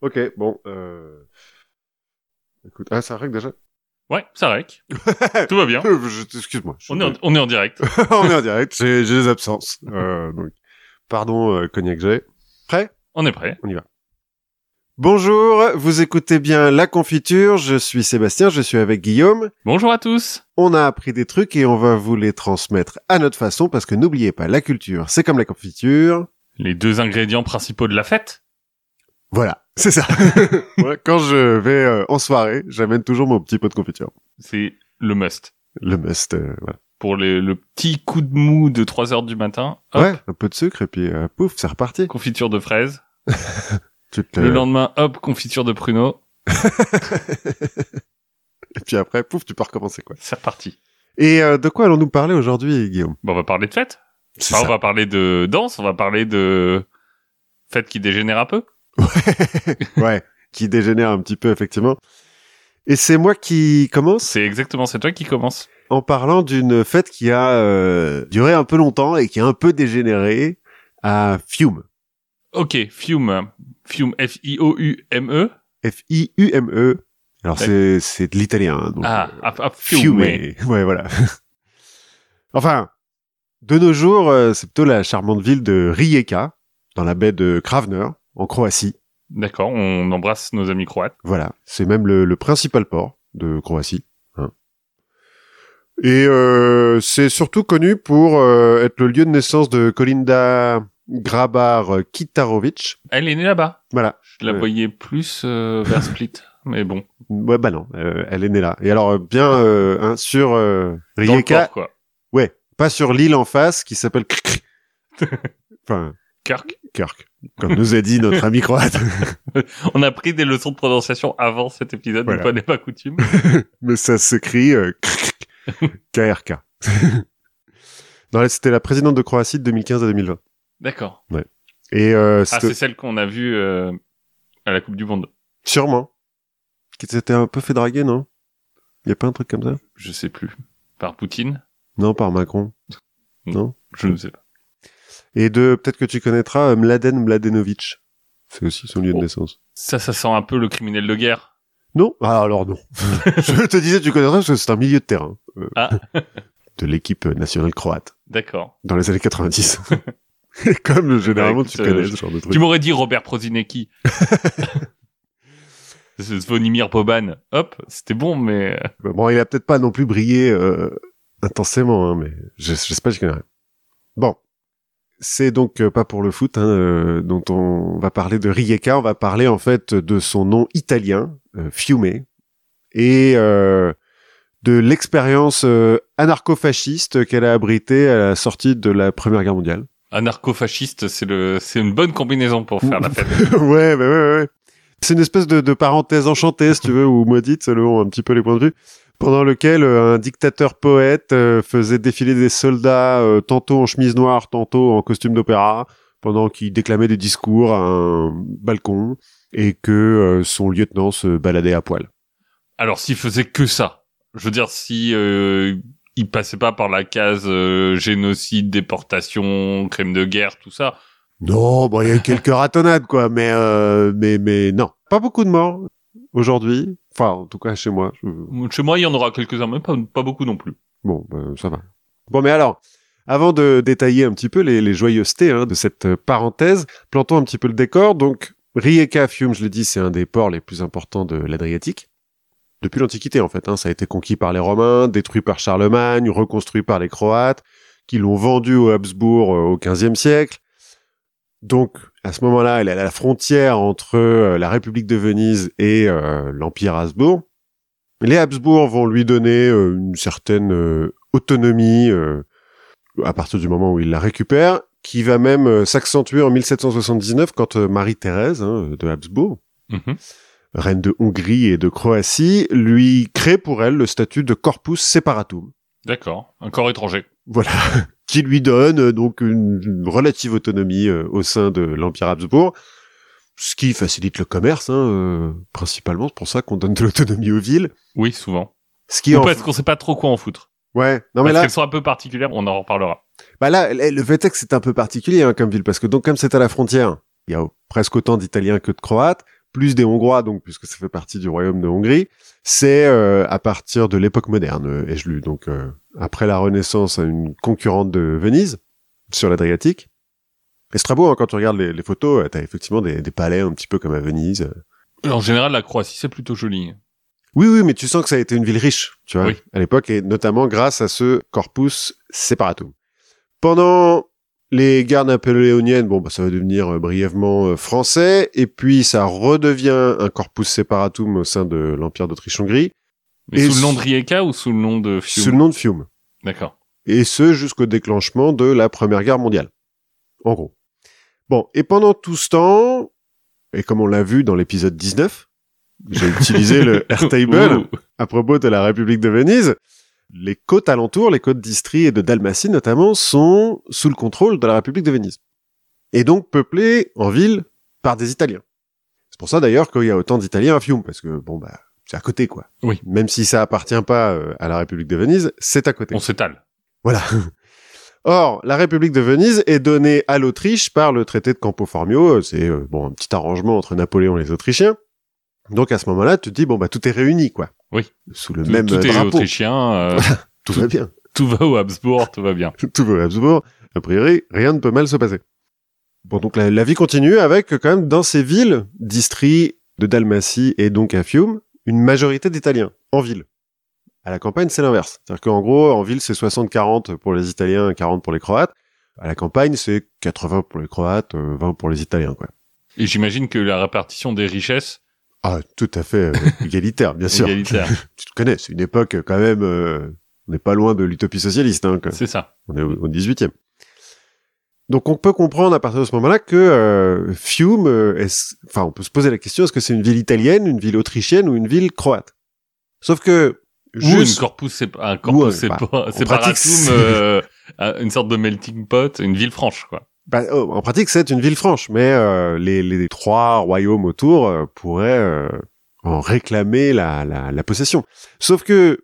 Ok, bon. Euh... Écoute, ah, ça règle déjà? Ouais, ça règle. Tout va bien. Je- Excuse-moi. On est en, on est en direct. on est en direct, j'ai des absences. Euh, donc, pardon, euh, Cognac G. Prêt? On est prêt. Bonjour, vous écoutez bien La Confiture, je suis Sébastien, je suis avec Guillaume. Bonjour à tous. On a appris des trucs et on va vous les transmettre à notre façon parce que n'oubliez pas, la culture, c'est comme la confiture. Les deux ingrédients principaux de la fête. Voilà, c'est ça. Moi, quand je vais euh, en soirée, j'amène toujours mon petit pot de confiture. C'est le must. Le must, euh, voilà. Pour les- le petit coup de mou de 3 heures du matin. Hop, Ouais, un peu de sucre et puis euh, pouf, c'est reparti. Confiture de fraises. Tu te- Le lendemain, hop, confiture de pruneaux. Et puis après, pouf, tu peux recommencer quoi. C'est reparti. Et euh, de quoi allons-nous parler aujourd'hui, Guillaume? Bon, on va parler de fête. C'est Enfin, on va parler de danse, on va parler de fête qui dégénère un peu. ouais, qui dégénère un petit peu effectivement. Et c'est moi qui commence C'est exactement, c'est toi qui commence. en parlant d'une fête qui a euh, duré un peu longtemps et qui a un peu dégénéré à Fiume. Ok, Fume. Fume, F-I-O-U-M-E. F-I-U-M-E. Alors c'est c'est de l'italien. hein, donc, Ah, euh, ah, ah, Fiume. Fiume. Ouais, voilà. enfin, de nos jours, euh, c'est plutôt la charmante ville de Rijeka, dans la baie de Kravner, en Croatie. D'accord, on embrasse nos amis croates. Voilà, c'est même le, le principal port de Croatie. hein. Et euh, c'est surtout connu pour euh, être le lieu de naissance de Kolinda Grabar Kitarovic. Elle est née là-bas. Voilà. Je la Ouais. voyais plus euh, vers Split, mais bon. Ouais, bah non, euh, elle est née là. Et alors, euh, bien euh, hein, sur euh, Dans le Rijeka, port, quoi. ouais, pas sur l'île en face qui s'appelle enfin, Kirk. Kirk, comme nous a dit notre ami croate. On a pris des leçons de prononciation avant cet épisode, Voilà. fois n'est pas coutume. Mais ça s'écrit euh, KRK. non, c'était la présidente de Croatie de 2015 à 2020. D'accord. Et euh, Ah, c'est celle qu'on a vue euh, à la Coupe du Monde. sûrement qui s'était un peu fait draguer, non? Il y a pas un truc comme ça? Je sais plus. Par Poutine? Non, par Macron. Non? Je ne sais pas. Et de peut-être que tu connaîtras euh, Mladen Mladenovic. C'est aussi son lieu de Oh. naissance. Ça, ça sent un peu le criminel de guerre. Non Ah alors non. Je te disais tu connaîtrais parce que c'est un milieu de terrain euh, Ah. de l'équipe nationale croate D'accord. dans les années 90. Et Comme généralement écoute, tu connais euh, ce genre de truc. Tu m'aurais dit Robert Prozinecki. C'est Zvonimir Boban. Hop, c'était bon, mais... euh, Bah, Bon, il a peut-être pas non plus brillé euh, intensément, hein, mais je, je sais pas, je connais rien. Bon, c'est donc euh, pas pour le foot hein, euh, dont on va parler de Rijeka, on va parler en fait de son nom italien, euh, Fiume, et euh, de l'expérience euh, anarcho-fasciste qu'elle a abritée à la sortie de la Première Guerre mondiale. Anarcho-fasciste, c'est le, c'est une bonne combinaison pour faire la fête. ouais, bah ouais, ouais, ouais. C'est une espèce de, de parenthèse enchantée, si tu veux, ou maudite, selon un petit peu les points de vue, pendant lequel euh, un dictateur poète euh, faisait défiler des soldats, euh, tantôt en chemise noire, tantôt en costume d'opéra, pendant qu'il déclamait des discours à un balcon, et que son lieutenant se baladait à poil. Alors, s'il faisait que ça, je veux dire, si euh, il passait pas par la case euh, génocide, déportation, crime de guerre, tout ça, Non, bon, il y a eu quelques ratonnades, quoi, mais, euh, mais, mais non. Pas beaucoup de morts aujourd'hui. Enfin, en tout cas, chez moi. je- chez moi, il y en aura quelques-uns, mais pas, pas beaucoup non plus. Bon, ben, ça va. Bon, mais alors, avant de détailler un petit peu les, les joyeusetés hein, de cette euh, parenthèse, plantons un petit peu le décor. Donc, Rijeka Fiume, je l'ai dit, c'est un des ports les plus importants de l'Adriatique. Depuis l'Antiquité, en fait. Hein, ça a été conquis par les Romains, détruit par Charlemagne, reconstruit par les Croates, qui l'ont vendu aux Habsbourg euh, au XVe siècle. Donc, à ce moment-là, elle est à la frontière entre euh, la République de Venise et euh, l'Empire Habsbourg. Les Habsbourg vont lui donner euh, une certaine euh, autonomie à partir du moment où il la récupère, qui va même s'accentuer en 1779 quand Marie-Thérèse hein, de Habsbourg, Mhm. reine de Hongrie et de Croatie, lui crée pour elle le statut de corpus separatum. D'accord. Un corps étranger. Voilà, qui lui donne euh, donc une, une relative autonomie euh, au sein de l'Empire Habsbourg, ce qui facilite le commerce, hein, euh, principalement. C'est pour ça qu'on donne de l'autonomie aux villes. Oui, souvent. Ce qui Ou en... parce qu'on sait pas trop quoi en foutre. Ouais, non mais là, qu'elles sont un peu particulières, on en reparlera. bah là, le fait est que c'est un peu particulier hein, comme ville, parce que donc comme c'est à la frontière, il y a presque autant d'Italiens que de Croates. Plus des Hongrois, donc puisque ça fait partie du royaume de Hongrie, c'est euh, à partir de l'époque moderne, euh, ai-je lu. Donc euh, après la Renaissance, une concurrente de Venise sur l'Adriatique. Et Strabo, hein, quand tu regardes les, les photos, t'as effectivement des, des, palais un petit peu comme à Venise. En général, la Croatie, c'est plutôt joli. Oui, oui, mais tu sens que ça a été une ville riche, tu vois, à l'époque, et notamment grâce à ce corpus separatum. Pendant les guerres napoléoniennes, bon, bah, ça va devenir euh, brièvement euh, français, et puis ça redevient un corpus separatum au sein de l'Empire d'Autriche-Hongrie. Mais sous le nom de Rijeka ou sous le nom de Fiume Sous le nom de Fiume. D'accord. Et ce, jusqu'au déclenchement de la Première Guerre mondiale. En gros. Bon, et pendant tout ce temps, et comme on l'a vu dans l'épisode 19, j'ai utilisé le Airtable à propos de la République de Venise. Les côtes alentours, les côtes d'Istrie et de Dalmatie notamment, sont sous le contrôle de la République de Venise. Et donc peuplées en ville par des Italiens. C'est pour ça d'ailleurs qu'il y a autant d'Italiens à Fiume, parce que bon bah c'est à côté quoi. Oui. Même si ça appartient pas euh, à la République de Venise, c'est à côté. On s'étale. Voilà. Or, la République de Venise est donnée à l'Autriche par le traité de Campo Formio. C'est euh, bon un petit arrangement entre Napoléon et les Autrichiens. Donc à ce moment-là, tu te dis bon bah tout est réuni quoi. Oui. Sous le même tout drapeau. est autrichien. Euh, tout, va bien. Tout va au Habsbourg, tout va bien. tout va au Habsbourg. A priori, rien ne peut mal se passer. Bon donc la, la vie continue avec quand même dans ces villes d'Istrie, de Dalmatie et donc à Fiume, une majorité d'Italiens en ville. À la campagne, c'est l'inverse. C'est-à-dire qu'en gros, en ville, c'est 60-40 pour les Italiens, 40 pour les Croates. À la campagne, c'est 80 pour les Croates, 20 pour les Italiens, quoi. Et j'imagine que la répartition des richesses ah, tout à fait euh, égalitaire, bien sûr. Égalitaire. tu te connais, c'est une époque euh, quand même. Euh, on n'est pas loin de l'utopie socialiste. Hein, c'est ça. On est au, au 18e. Donc on peut comprendre à partir de ce moment-là que euh, Fiume, est enfin on peut se poser la question est-ce que c'est une ville italienne, une ville autrichienne ou une ville croate? Sauf que juste... ou une corpus c'est un corpus c'est pas séparatum, euh, une sorte de melting pot, une ville franche quoi. Bah, oh, en pratique, c'est une ville franche, mais euh, les, les, trois royaumes autour euh, pourraient euh, en réclamer la, la, la, possession. Sauf que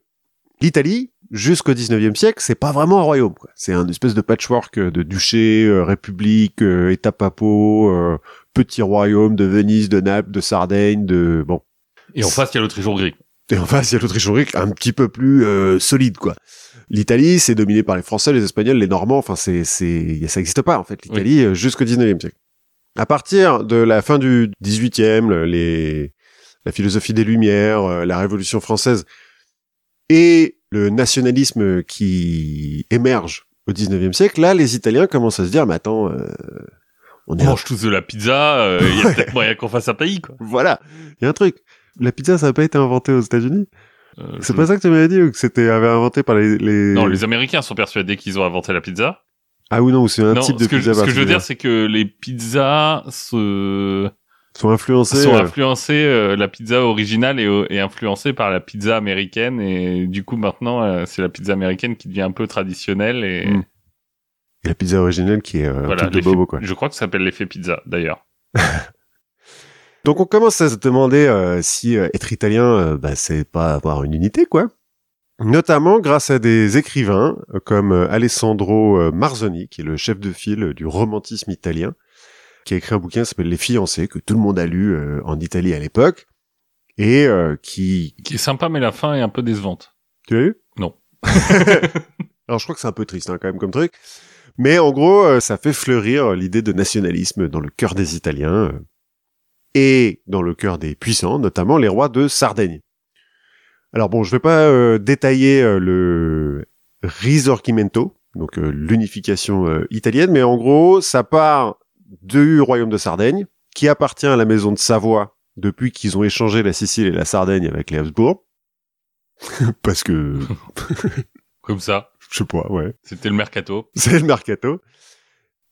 l'Italie, jusqu'au 19e siècle, c'est pas vraiment un royaume. C'est un espèce de patchwork de duché, république, état papaux, petit royaume de Venise, de Naples, de Sardaigne, de bon. Et en face, il y a l'Autriche-Hongrie. Et en face, il y a l'Autriche-Hongrie, un petit peu plus solide, quoi. L'Italie, c'est dominé par les Français, les Espagnols, les Normands. Enfin, c'est, c'est, ça n'existe pas en fait. L'Italie oui. jusqu'au 19e siècle. À partir de la fin du 18e, les, la philosophie des Lumières, la Révolution française et le nationalisme qui émerge au 19e siècle, là, les Italiens commencent à se dire, mais attends, euh, on, on mange tous de la pizza, il euh, y a peut-être moyen qu'on fasse un pays, quoi. Voilà, il y a un truc. La pizza, ça n'a pas été inventé aux États-Unis? Euh, c'est je... pas ça que tu m'avais dit ou que c'était avait inventé par les, les, Non, les Américains sont persuadés qu'ils ont inventé la pizza. Ah oui non, c'est un non, type de pizza. Je, ce que je veux dire, c'est que les pizzas se sont influencées. Sont influencées. Euh, la pizza originale est, est, influencée par la pizza américaine et du coup maintenant euh, c'est la pizza américaine qui devient un peu traditionnelle et. Mm. et la pizza originale qui est euh, voilà, un truc de bobo quoi. Je crois que ça s'appelle l'effet pizza d'ailleurs. Donc on commence à se demander euh, si euh, être italien, euh, bah, c'est pas avoir une unité, quoi. Notamment grâce à des écrivains comme Alessandro Marzoni, qui est le chef de file du romantisme italien, qui a écrit un bouquin qui s'appelle Les fiancés, que tout le monde a lu en Italie à l'époque, et qui... Qui est sympa, mais la fin est un peu décevante. Tu l'as lu Non. Alors je crois que c'est un peu triste hein, quand même comme truc. Mais en gros, ça fait fleurir l'idée de nationalisme dans le cœur des Italiens et dans le cœur des puissants, notamment les rois de Sardaigne. Alors bon, je vais pas euh, détailler euh, le risorgimento, donc euh, l'unification italienne, mais en gros, ça part du royaume de Sardaigne, qui appartient à la maison de Savoie depuis qu'ils ont échangé la Sicile et la Sardaigne avec les Habsbourg. Parce que... Comme ça. Je sais pas, ouais. C'était le mercato. C'est le mercato.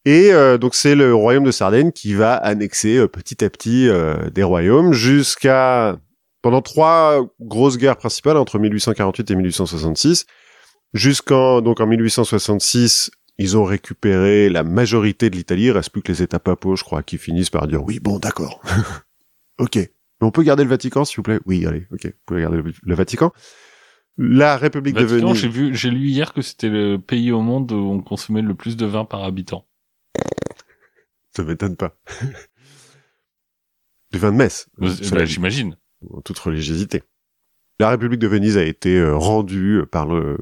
Et euh, donc c'est le royaume de Sardaigne qui va annexer euh, petit à petit euh, des royaumes jusqu'à pendant trois grosses guerres principales entre 1848 et 1866. Jusqu'en donc en 1866, ils ont récupéré la majorité de l'Italie. Il reste plus que les États papaux, je crois, qui finissent par dire oui, bon, d'accord, ok. Mais on peut garder le Vatican, s'il vous plaît? Oui, allez, ok, vous pouvez garder le, le Vatican. La République Vatican, de Venise. J'ai vu, j'ai lu hier que c'était le pays au monde où on consommait le plus de vin par habitant. Ça m'étonne pas. du vin de Metz. Bah, J'imagine. en toute religiosité. La République de Venise a été euh, rendue par le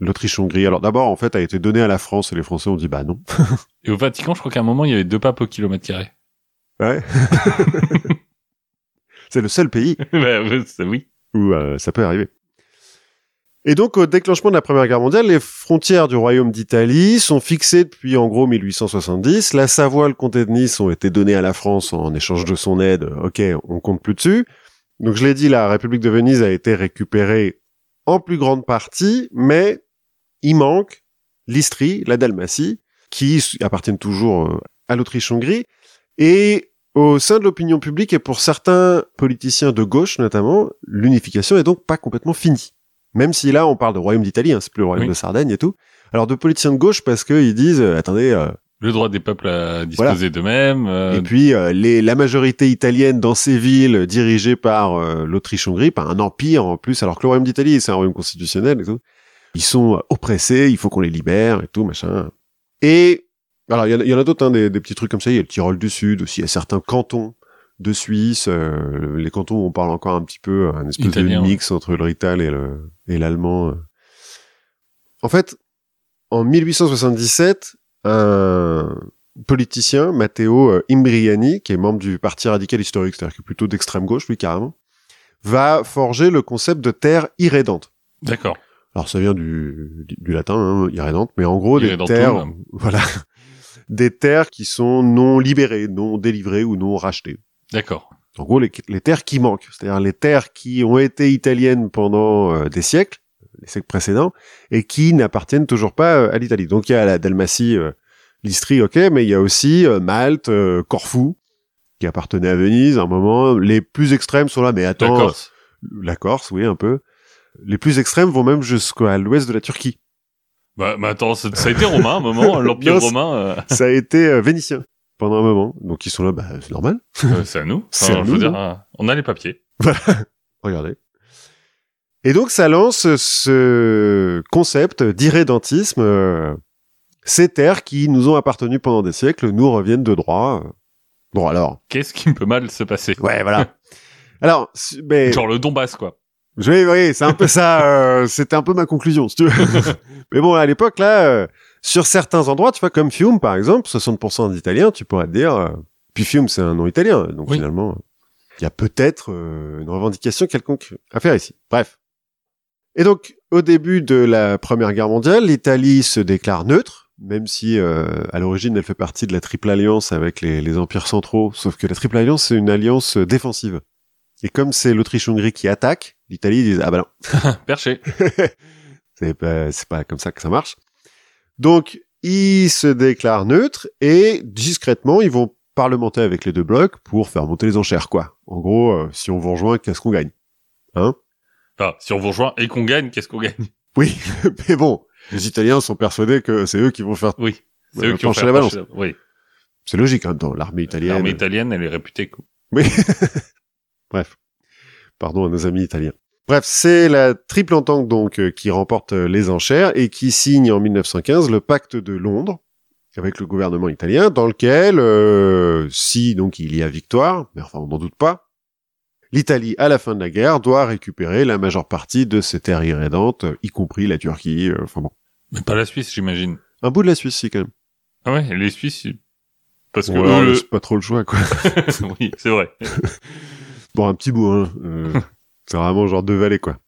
l'Autriche-Hongrie. Alors d'abord, en fait, a été donnée à la France et les Français ont dit bah non. Et au Vatican, je crois qu'à un moment, il y avait deux papes au kilomètre carré. Ouais. C'est le seul pays bah, oui. où euh, ça peut arriver. Et donc, au déclenchement de la Première Guerre mondiale, les frontières du Royaume d'Italie sont fixées depuis en gros 1870. La Savoie, le comté de Nice ont été donnés à la France en échange de son aide. Ok, on compte plus dessus. Donc, je l'ai dit, la République de Venise a été récupérée en plus grande partie, mais il manque l'Istrie, la Dalmatie, qui appartiennent toujours euh, à l'Autriche-Hongrie. Et au sein de l'opinion publique et pour certains politiciens de gauche notamment, l'unification est donc pas complètement finie. Même si là, on parle de royaume d'Italie, hein, c'est plus le royaume Oui. de Sardaigne et tout. Alors de politiciens de gauche parce qu'ils disent, euh, attendez, euh, Le droit des peuples à disposer d'eux-mêmes. euh, et puis euh, les, la majorité italienne dans ces villes dirigées par euh, l'Autriche-Hongrie, par un empire en plus, alors que le royaume d'Italie c'est un royaume constitutionnel et tout, ils sont oppressés, il faut qu'on les libère et tout machin. Et alors il y en a, il y en a d'autres, hein, des, des petits trucs comme ça. Il y a le Tyrol du Sud aussi, il y a certains cantons de Suisse, euh, les cantons où on parle encore un petit peu un espèce Italien, de mix entre le rital et le et l'allemand. euh. En fait, en 1877, un politicien, Matteo euh, Imbriani, qui est membre du Parti radical historique, c'est-à-dire plutôt d'extrême gauche, lui, carrément, va forger le concept de terre irrédente. D'accord. Alors, ça vient du, du, du latin, hein, irrédente, mais en gros, des terres, voilà, des terres qui sont non libérées, non délivrées ou non rachetées. D'accord. En gros, les, les terres qui manquent, c'est-à-dire les terres qui ont été italiennes pendant euh, des siècles, les siècles précédents, et qui n'appartiennent toujours pas euh, à l'Italie. Donc il y a la Dalmatie, euh, l'Istrie, ok, mais il y a aussi euh, Malte, euh, Corfou, qui appartenait à Venise à un moment. Les plus extrêmes sont là, mais attends, euh, la Corse, oui, un peu. Les plus extrêmes vont même jusqu'à l'ouest de la Turquie. Bah, mais attends, ça, ça a été romain à un moment, l'Empire romain, euh, Ça a été euh, vénitien pendant un moment. Donc ils sont là, bah c'est normal. euh, c'est à nous. C'est à je nous, veux dire, non euh, on a les papiers. Regardez. Et donc ça lance ce concept d'irrédentisme. euh, ces terres qui nous ont appartenu pendant des siècles nous reviennent de droit. Bon alors, Qu'est-ce qui peut mal se passer? Ouais voilà. alors, mais Genre le Donbass, quoi. je oui, c'est un peu ça. euh, C'était un peu ma conclusion, si tu veux. mais bon, à l'époque là, sur certains endroits, tu vois, comme Fiume par exemple, 60% d'Italiens, tu pourrais te dire. euh, puis Fiume, c'est un nom italien, donc Oui. finalement, il y a peut-être euh, une revendication quelconque à faire ici. Bref. Et donc, au début de la Première Guerre mondiale, l'Italie se déclare neutre, même si euh, à l'origine elle fait partie de la Triple Alliance avec les, les empires centraux. Sauf que la Triple Alliance c'est une alliance euh, défensive. Et comme c'est l'Autriche-Hongrie qui attaque, l'Italie dit ah bah non, Perché. c'est pas, c'est pas comme ça que ça marche. Donc, ils se déclarent neutres et discrètement, ils vont parlementer avec les deux blocs pour faire monter les enchères, quoi. En gros, euh, si on vous rejoint, qu'est-ce qu'on gagne? Hein? Enfin, si on vous rejoint et qu'on gagne, qu'est-ce qu'on gagne? Oui, mais bon, les Italiens sont persuadés que c'est eux qui vont faire... Oui. C'est eux qui ont pencher fait la balance. pencher la- Oui. C'est logique, hein, dans l'armée italienne. L'armée italienne, elle est réputée. Oui. Bref. Pardon à nos amis italiens. Bref, c'est la triple entente donc euh, qui remporte euh, les enchères et qui signe en 1915 le pacte de Londres avec le gouvernement italien dans lequel euh, si donc il y a victoire, mais enfin on n'en doute pas, l'Italie à la fin de la guerre doit récupérer la majeure partie de ses terres irrédentes, euh, y compris la Turquie, euh, enfin bon. Mais pas la Suisse, j'imagine. Un bout de la Suisse si quand même. Ah ouais, les Suisses, parce que Ouais, on eux, laisse pas trop le choix quoi. oui, c'est vrai. Bon, un petit bout, hein. Euh, c'est vraiment genre deux vallées, quoi.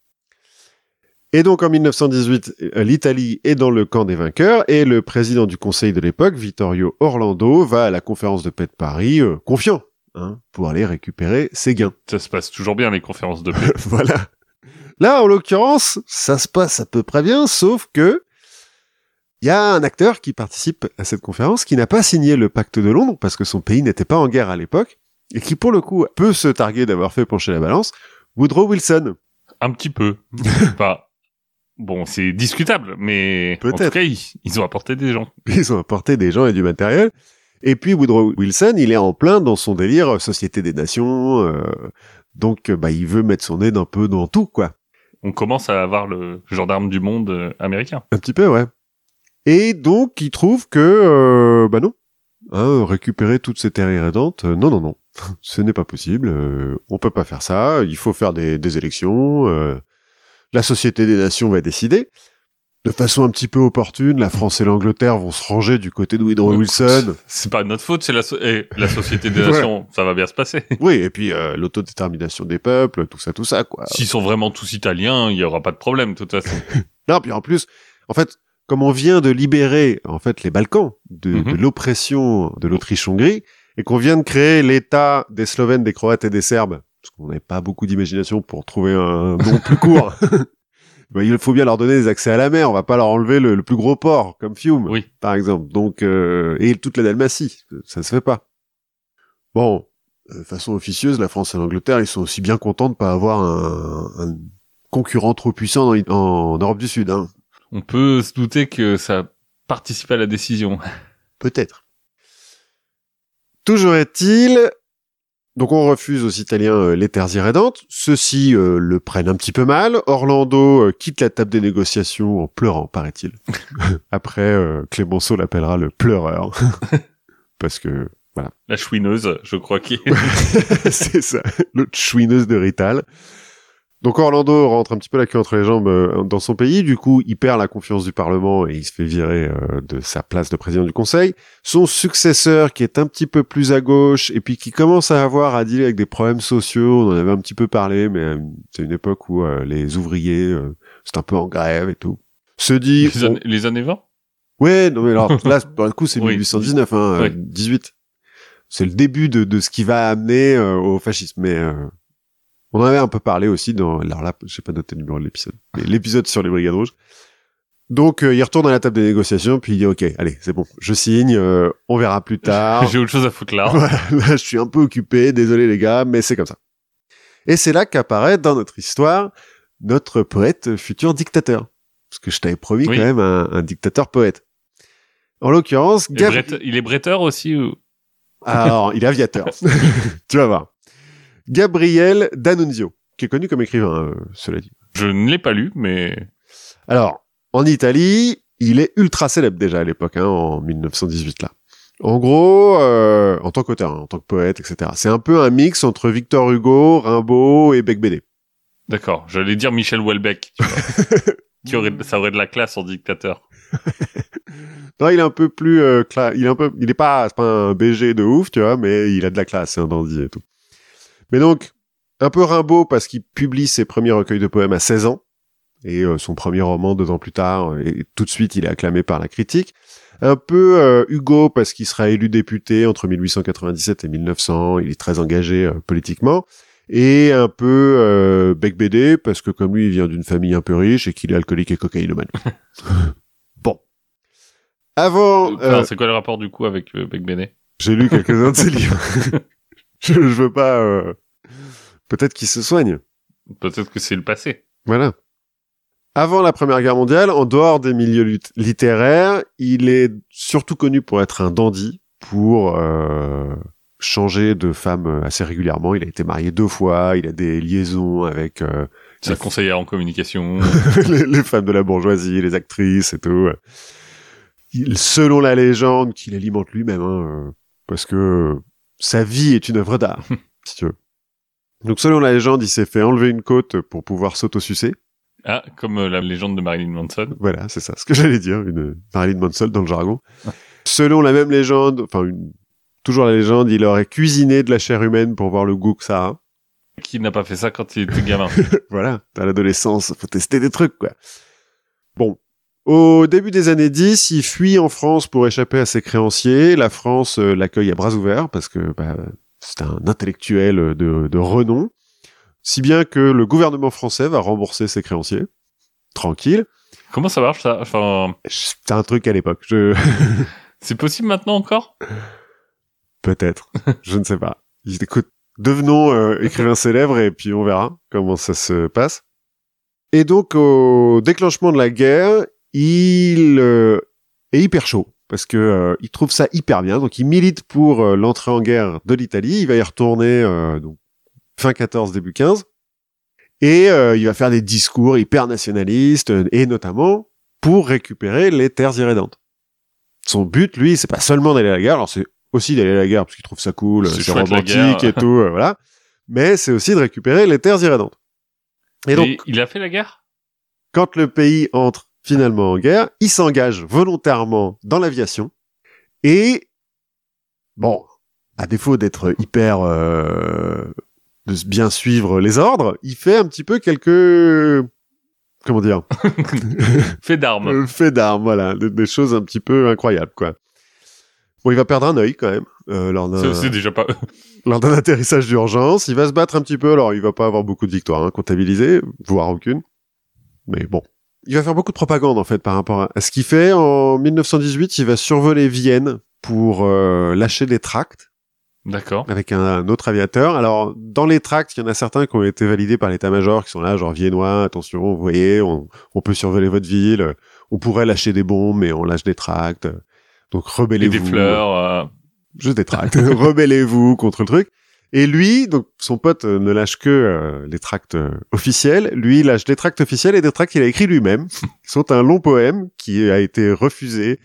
Et donc, en 1918, euh, l'Italie est dans le camp des vainqueurs et le président du conseil de l'époque, Vittorio Orlando, va à la conférence de paix de Paris, euh, confiant, hein, pour aller récupérer ses gains. Ça se passe toujours bien les conférences de paix. voilà. Là, en l'occurrence, ça se passe à peu près bien, sauf que il y a un acteur qui participe à cette conférence qui n'a pas signé le pacte de Londres parce que son pays n'était pas en guerre à l'époque et qui, pour le coup, peut se targuer d'avoir fait pencher la balance. Woodrow Wilson. Un petit peu. Enfin, bon, c'est discutable, mais en Peut-être. tout cas, ils, ils ont apporté des gens. Ils ont apporté des gens et du matériel. Et puis Woodrow Wilson, il est en plein dans son délire euh, Société des Nations. euh, donc, euh, bah, il veut mettre son nez un peu dans tout, quoi. On commence à avoir le gendarme du monde euh, américain. Un petit peu, ouais. Et donc, il trouve que, euh, bah non, hein, récupérer toutes ces terres irrédentes, euh, non, non, non. Ce n'est pas possible, euh, on peut pas faire ça, il faut faire des, des élections, euh, la Société des Nations va décider. De façon un petit peu opportune, la France et l'Angleterre vont se ranger du côté de Woodrow Wilson. C'est pas notre faute, c'est la, so- la Société des Ouais. Nations, ça va bien se passer. Oui, et puis euh, l'autodétermination des peuples, tout ça, tout ça, quoi. S'ils sont vraiment tous italiens, il y aura pas de problème, de toute façon. Non, puis en plus, en fait, comme on vient de libérer en fait les Balkans de, Mhm. de l'oppression de l'Autriche-Hongrie et qu'on vient de créer l'État des Slovènes, des Croates et des Serbes, parce qu'on n'avait pas beaucoup d'imagination pour trouver un nom plus court. ben, il faut bien leur donner des accès à la mer. On va pas leur enlever le, le plus gros port comme Fiume, Oui. par exemple. Donc euh, et toute la Dalmatie, ça se fait pas. Bon, euh, de façon officieuse, la France et l'Angleterre, ils sont aussi bien contents de pas avoir un, un concurrent trop puissant dans- en Europe du Sud. Hein. On peut se douter que ça participe à la décision. Peut-être. Toujours est-il, donc on refuse aux Italiens euh, les terres irrédentes. Ceux-ci euh, le prennent un petit peu mal. Orlando euh, quitte la table des négociations en pleurant, paraît-il. Après, euh, Clémenceau l'appellera le pleureur. Parce que, La chouineuse, je crois qu'il c'est ça, l'autre chouineuse de Rital. Donc Orlando rentre un petit peu la queue entre les jambes euh, dans son pays, du coup il perd la confiance du Parlement et il se fait virer euh, de sa place de président du Conseil. Son successeur qui est un petit peu plus à gauche et puis qui commence à avoir à dealer avec des problèmes sociaux, on en avait un petit peu parlé, mais euh, c'est une époque où les ouvriers, c'est un peu en grève et tout. Se dit... les, on- années- les années 20 Ouais, non mais alors là, pour le coup, c'est Oui. 1819, hein, euh, Ouais. 18. C'est le début de, de ce qui va amener euh, au fascisme. Mais euh, on en avait un peu parlé aussi dans... Alors là, j'ai pas noté le numéro de l'épisode. Mais l'épisode sur les Brigades Rouges. Donc, euh, il retourne à la table des négociations, puis il dit, OK, allez, c'est bon, je signe, euh, on verra plus tard. J'ai autre chose à foutre là. Voilà, là, je suis un peu occupé, désolé les gars, mais c'est comme ça. Et c'est là qu'apparaît dans notre histoire notre poète futur dictateur. Parce que je t'avais promis Oui. quand même un, un dictateur poète. En l'occurrence, il est bretteur aussi ou... Alors, il est aviateur. tu vas voir. Gabriel D'Annunzio, qui est connu comme écrivain, euh, cela dit. Je ne l'ai pas lu, mais Alors, en Italie, il est ultra célèbre déjà à l'époque, hein, en 1918 là. En gros, euh, en tant qu'auteur, hein, en tant que poète, etc. C'est un peu un mix entre Victor Hugo, Rimbaud et Bec BD. d'accord. J'allais dire Michel Houellebecq. Tu vois. Qui aurait, ça aurait de la classe en dictateur. Non, il est un peu plus, euh, cla- il est un peu, il est pas, pas un BG de ouf, tu vois, mais il a de la classe, c'est un dandy et tout. Mais donc, un peu Rimbaud parce qu'il publie ses premiers recueils de poèmes à 16 ans et euh, son premier roman deux ans plus tard euh, et tout de suite il est acclamé par la critique. Un peu euh, Hugo parce qu'il sera élu député entre 1897 et 1900, il est très engagé euh, politiquement. Et un peu euh, Bec BD parce que comme lui il vient d'une famille un peu riche et qu'il est alcoolique et cocaïnomane. bon. Avant, Enfin, euh, c'est quoi le rapport du coup avec euh, Bec Béné j'ai lu quelques-uns de ses livres. je, je veux pas. euh, Peut-être qu'il se soigne. Peut-être que c'est le passé. Voilà. Avant la Première Guerre mondiale, en dehors des milieux littéraires, il est surtout connu pour être un dandy, pour euh, changer de femme euh, assez régulièrement. Il a été marié deux fois, il a des liaisons avec euh, C'est conseillère en communication. les, les femmes de la bourgeoisie, les actrices et tout. Il, selon la légende qu'il alimente lui-même, hein, euh, parce que sa vie est une œuvre d'art, si tu veux. Donc selon la légende, il s'est fait enlever une côte pour pouvoir s'autosucer. ah, comme euh, la légende de Marilyn Manson. Voilà, c'est ça, ce que j'allais dire, une Marilyn Manson dans le jargon. Selon la même légende, enfin une- toujours la légende, il aurait cuisiné de la chair humaine pour voir le goût que ça a. Qui n'a pas fait ça quand il était gamin voilà, à l'adolescence, faut tester des trucs, quoi. Bon. Au début des années 10, il fuit en France pour échapper à ses créanciers. La France euh, l'accueille à bras ouverts parce que bah, c'est un intellectuel de, de renom. Si bien que le gouvernement français va rembourser ses créanciers. Tranquille. Comment ça marche ça? Enfin, C'est un truc à l'époque. Je... c'est possible maintenant encore? Peut-être. Je ne sais pas. Écoute, devenons euh, écrivains célèbres et puis on verra comment ça se passe. Et donc, au déclenchement de la guerre, il euh, est hyper chaud parce que euh, il trouve ça hyper bien. Donc, il milite pour euh, l'entrée en guerre de l'Italie. Il va y retourner donc fin 14, début 15. Et il va faire des discours hyper nationalistes et notamment pour récupérer les terres irrédentes. Son but, lui, c'est pas seulement d'aller à la guerre. Alors, c'est aussi d'aller à la guerre parce qu'il trouve ça cool, C'est romantique et tout, voilà. Mais c'est aussi de récupérer les terres irrédentes. Et donc, il a fait la guerre? Quand le pays entre finalement en guerre, il s'engage volontairement dans l'aviation et bon, à défaut d'être hyper euh, de bien suivre les ordres, il fait un petit peu quelques comment dire? Fait d'armes. euh, faits d'armes, voilà, des, des choses un petit peu incroyables quoi. Bon, il va perdre un œil quand même euh, lors d'un déjà pas... lors d'un atterrissage d'urgence. Il va se battre un petit peu. Alors, il va pas avoir beaucoup de victoires hein, comptabilisées, voire aucune. Mais bon. Il va faire beaucoup de propagande, en fait, par rapport à- ce qu'il fait. En 1918, il va survoler Vienne pour euh, lâcher des tracts D'accord. avec un, un autre aviateur. Alors, dans les tracts, il y en a certains qui ont été validés par l'état-major, qui sont là, genre viennois, attention, vous voyez, on, on peut survoler votre ville, on pourrait lâcher des bombes, mais on lâche des tracts. Donc, Et rebellez-vous. des fleurs. euh, Juste des tracts. Rebellez-vous contre le truc. Et lui, donc son pote euh, ne lâche que euh, les tracts euh, officiels. Lui, il lâche des tracts officiels et des tracts qu'il a écrits lui-même, qui sont un long poème qui a été refusé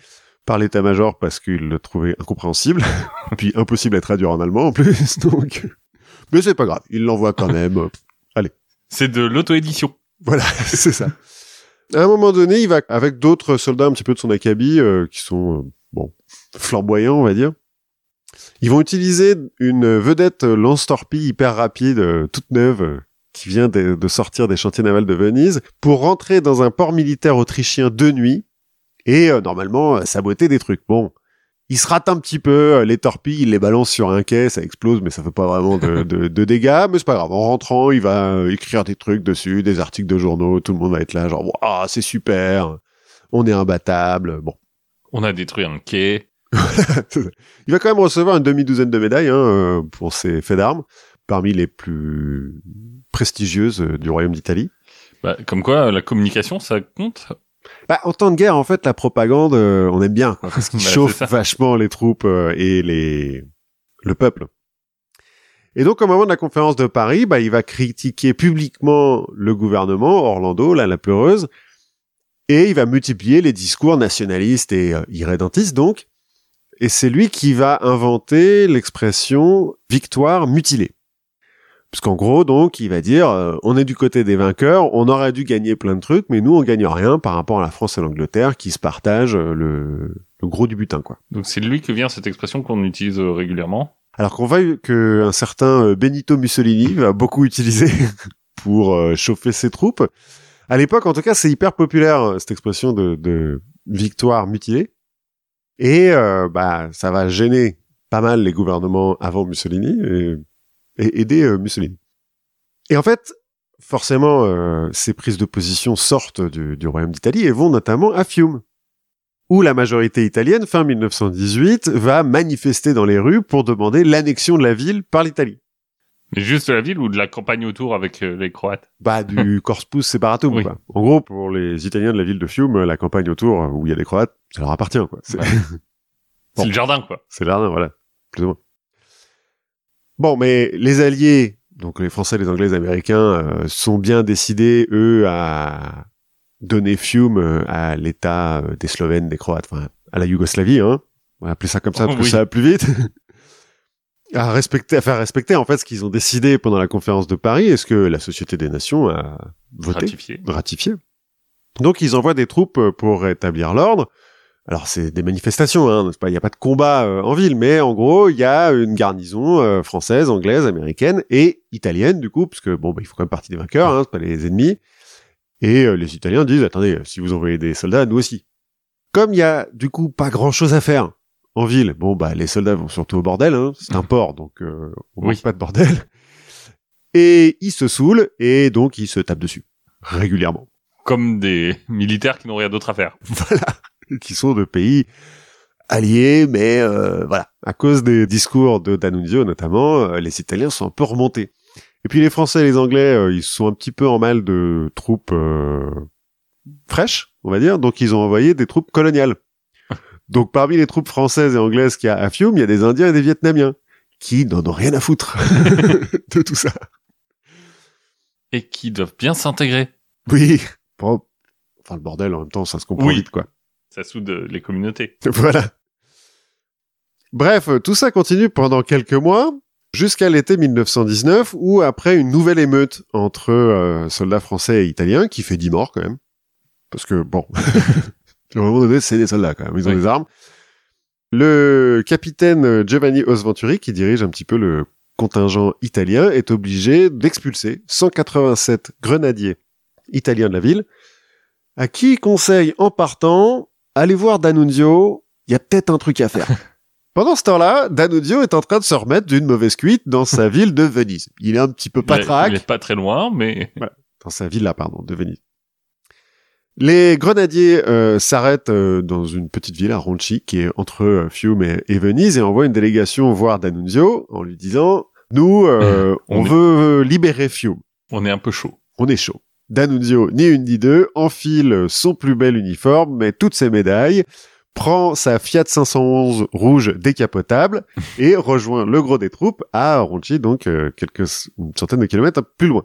par l'état-major parce qu'il le trouvait incompréhensible, puis impossible à traduire en allemand en plus. Donc, mais c'est pas grave, il l'envoie quand même. C'est de l'auto-édition. Voilà, c'est ça. À un moment donné, il va avec d'autres soldats un petit peu de son acabit euh, qui sont euh, bon flamboyants, on va dire. Ils vont utiliser une vedette lance-torpille hyper rapide, euh, toute neuve, euh, qui vient de, sortir des chantiers navals de Venise, pour rentrer dans un port militaire autrichien de nuit et euh, normalement euh, saboter des trucs. Bon, il se rate un petit peu, les torpilles, il les balance sur un quai, ça explose, mais ça fait pas vraiment de, dégâts, mais c'est pas grave. En rentrant, il va écrire des trucs dessus, des articles de journaux, tout le monde va être là, genre, waouh, c'est super, on est imbattable, bon. On a détruit un quai. il va quand même recevoir une demi-douzaine de médailles hein, euh, pour ses faits d'armes, parmi les plus prestigieuses euh, du Royaume d'Italie. Bah, comme quoi, la communication, ça compte. Bah, en temps de guerre, en fait, la propagande, euh, on aime bien, quoi, parce qu'il Bah, chauffe vachement les troupes euh, et les le peuple. Et donc, au moment de la conférence de Paris, bah, il va critiquer publiquement le gouvernement, Orlando, là, la pleureuse, et il va multiplier les discours nationalistes et euh, irrédentistes, donc. Et c'est lui qui va inventer l'expression victoire mutilée. Parce qu'en gros, donc, il va dire, euh, on est du côté des vainqueurs, on aurait dû gagner plein de trucs, mais nous, on gagne rien par rapport à la France et l'Angleterre qui se partagent euh, le, le gros du butin, quoi. Donc c'est de lui que vient cette expression qu'on utilise euh, régulièrement. Alors qu'on voit que un certain Benito Mussolini va beaucoup utiliser pour euh, chauffer ses troupes. À l'époque, en tout cas, c'est hyper populaire cette expression de, de victoire mutilée. Et euh, bah, ça va gêner pas mal les gouvernements avant Mussolini et, aider euh, Mussolini. Et en fait, forcément, euh, ces prises de position sortent du, du Royaume d'Italie et vont notamment à Fiume, où la majorité italienne, fin 1918, va manifester dans les rues pour demander l'annexion de la ville par l'Italie. Mais juste de la ville ou de la campagne autour avec euh, les Croates? Bah, du Corpus Separatum, Oui. quoi. En gros, pour les Italiens de la ville de Fiume, la campagne autour, euh, où il y a des Croates, ça leur appartient, quoi. C'est Ouais. Bon. C'est le jardin, quoi. c'est l'ardin, voilà. Plus ou moins. Bon, mais les Alliés, donc les Français, les Anglais, les Américains, euh, sont bien décidés, eux, à donner Fiume à l'État des Slovènes, des Croates, enfin, à la Yougoslavie, hein. On va appeler ça comme ça parce que ça va plus vite. à respecter, à faire respecter, en fait, ce qu'ils ont décidé pendant la conférence de Paris et ce que la Société des Nations a voté Ratifié. ratifié. Donc ils envoient des troupes euh, pour rétablir l'ordre. Alors c'est des manifestations, hein, pas, il n'y a pas de combat euh, en ville, mais en gros il y a une garnison euh, française, anglaise, américaine et italienne du coup, parce que bon, bah, il faut quand même partie des vainqueurs, hein, c'est pas les ennemis. Et euh, les Italiens disent attendez, si vous envoyez des soldats, nous aussi. Comme il y a du coup pas grand chose à faire en ville, bon bah les soldats vont surtout au bordel, hein, c'est un port, donc euh, on Oui. pas de bordel. Et ils se saoulent et donc ils se tapent dessus régulièrement. Comme des militaires qui n'ont rien d'autre à faire. voilà, qui sont de pays alliés, mais euh, voilà, à cause des discours de D'Annunzio notamment, euh, les Italiens sont un peu remontés. Et puis les Français et les Anglais, euh, ils sont un petit peu en mal de troupes euh, fraîches, on va dire, donc ils ont envoyé des troupes coloniales. Donc parmi les troupes françaises et anglaises qu'il y a à Fiume, il y a des Indiens et des Vietnamiens qui n'en ont rien à foutre de tout ça. Et qui doivent bien s'intégrer. Oui, bon, enfin le bordel en même temps, ça se comprend Oui. vite quoi. Ça soude euh, les communautés. Voilà. Bref, tout ça continue pendant quelques mois, jusqu'à l'été 1919, où après une nouvelle émeute entre euh, soldats français et italiens, qui fait 10 morts quand même, parce que bon, moment donné, c'est des soldats quand même, ils ont Oui. des armes. Le capitaine Giovanni Osventuri, qui dirige un petit peu le contingent italien, est obligé d'expulser 187 grenadiers italiens de la ville, à qui il conseille en partant, allez voir D'Annunzio, il y a peut-être un truc à faire. Pendant ce temps-là, D'Annunzio est en train de se remettre d'une mauvaise cuite dans sa ville de Venise. Il est un petit peu patraque Il est pas très loin, mais dans sa villa, pardon, de Venise. Les grenadiers euh, s'arrêtent euh, dans une petite ville à Ronchi, qui est entre euh, Fiume et, et Venise, et envoient une délégation voir D'Annunzio en lui disant Nous, euh, on, est- veut libérer Fiume. on est un peu chaud. On est chaud. D'Annunzio, ni une ni deux, enfile son plus bel uniforme, met toutes ses médailles, prend sa Fiat 511 rouge décapotable et rejoint le gros des troupes à Ronchi, donc euh, quelques une centaine de kilomètres plus loin.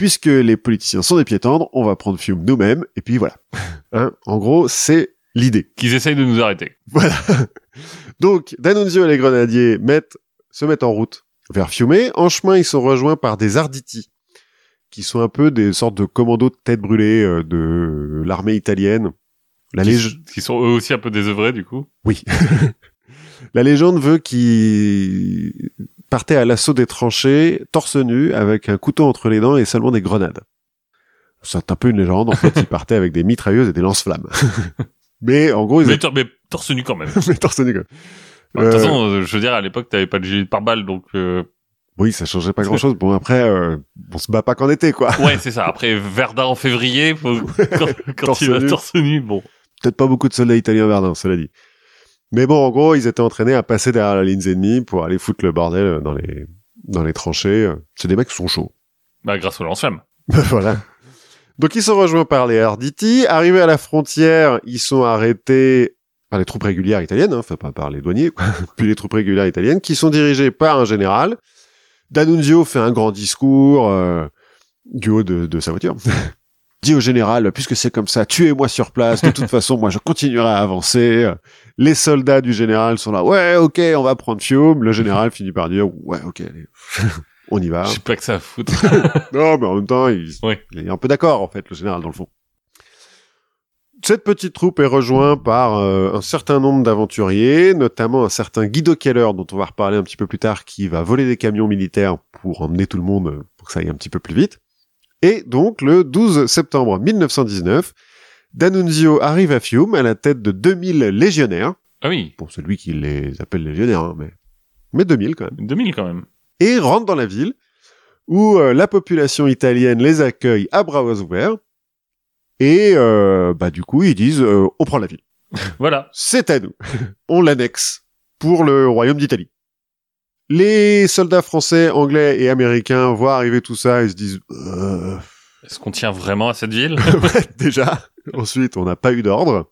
Puisque les politiciens sont des pieds tendres, on va prendre Fiume nous-mêmes, et puis voilà. Hein, en gros, c'est l'idée. Qu'ils essayent de nous arrêter. Voilà. Donc, D'Annunzio et les grenadiers mettent, se mettent en route vers Fiume. En chemin, ils sont rejoints par des Arditi, qui sont un peu des sortes de commandos de tête brûlée euh, de l'armée italienne. La, Qui, lég- qui sont eux aussi un peu désœuvrés, du coup. oui. La légende veut qu'ils partaient à l'assaut des tranchées, torse nu, avec un couteau entre les dents et seulement des grenades. C'est un peu une légende. En fait, ils partaient avec des mitrailleuses et des lance-flammes. Mais en gros, ils Mais, tor- mais torse nu quand même. torse nu. quoi. De toute Euh, façon, euh, je veux dire, à l'époque, t'avais pas de gilet pare-balles, donc euh, Oui, ça changeait pas grand chose. Bon, après, euh, on se bat pas qu'en été, quoi. ouais, c'est ça. Après Verdun en février, faut... quand, quand Torse il va nu. torse nu, bon. Peut-être pas beaucoup de soldats italiens Verdun, cela dit. Mais bon, en gros, ils étaient entraînés à passer derrière la ligne ennemie pour aller foutre le bordel euh, dans les, dans les tranchées. C'est des mecs qui sont chauds. Bah, grâce au lance-flamme. voilà. Donc, ils sont rejoints par les Arditi. Arrivés à la frontière, ils sont arrêtés par les troupes régulières italiennes, hein, enfin pas par les douaniers, quoi. puis les troupes régulières italiennes, qui sont dirigées par un général. D'Annunzio fait un grand discours euh, du haut de, de sa voiture. Dit au général, puisque c'est comme ça, tuez-moi sur place. De toute façon, moi, je continuerai à avancer. Les soldats du général sont là. Ouais, ok, on va prendre Fiume. Le général finit par dire, ouais, ok, allez, on y va. Je sais pas que ça à foutre. Non, mais en même temps, il, il est un peu d'accord, en fait, le général, dans le fond. Cette petite troupe est rejointe par euh, un certain nombre d'aventuriers, notamment un certain Guido Keller, dont on va reparler un petit peu plus tard, qui va voler des camions militaires pour emmener tout le monde, euh, pour que ça aille un petit peu plus vite. Et donc, le 12 septembre 1919, D'Annunzio arrive à Fiume à la tête de 2000 légionnaires. ah oui, Bon, celui qui les appelle légionnaires, hein, mais... mais 2000 quand même. 2000 quand même. et rentrent dans la ville où euh, la population italienne les accueille à bras ouverts et euh, bah du coup ils disent euh, on prend la ville Voilà. c'est à nous on l'annexe pour le royaume d'Italie les soldats français anglais et américains voient arriver tout ça et se disent euh, Est-ce qu'on tient vraiment à cette ville? Ouais, déjà ensuite on n'a pas eu d'ordre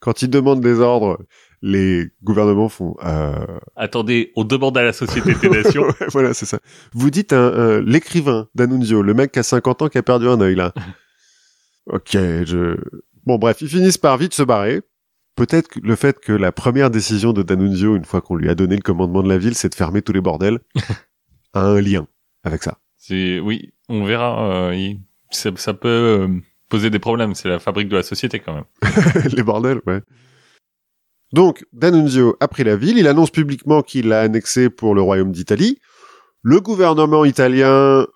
quand ils demandent des ordres les gouvernements font euh, Attendez, on demande à la Société des Nations. Ouais, voilà, c'est ça. Vous dites l'écrivain d'Annunzio, le mec qui a 50 ans qui a perdu un œil, là. ok, je... Bon, bref, ils finissent par vite se barrer. Peut-être que le fait que la première décision de D'Annunzio, une fois qu'on lui a donné le commandement de la ville, c'est de fermer tous les bordels, a un lien avec ça. C'est oui, on verra. euh, il- ça, ça peut euh, poser des problèmes. C'est la fabrique de la société quand même. les bordels, ouais. Donc, D'Annunzio a pris la ville, il annonce publiquement qu'il l'a annexée pour le royaume d'Italie. Le gouvernement italien,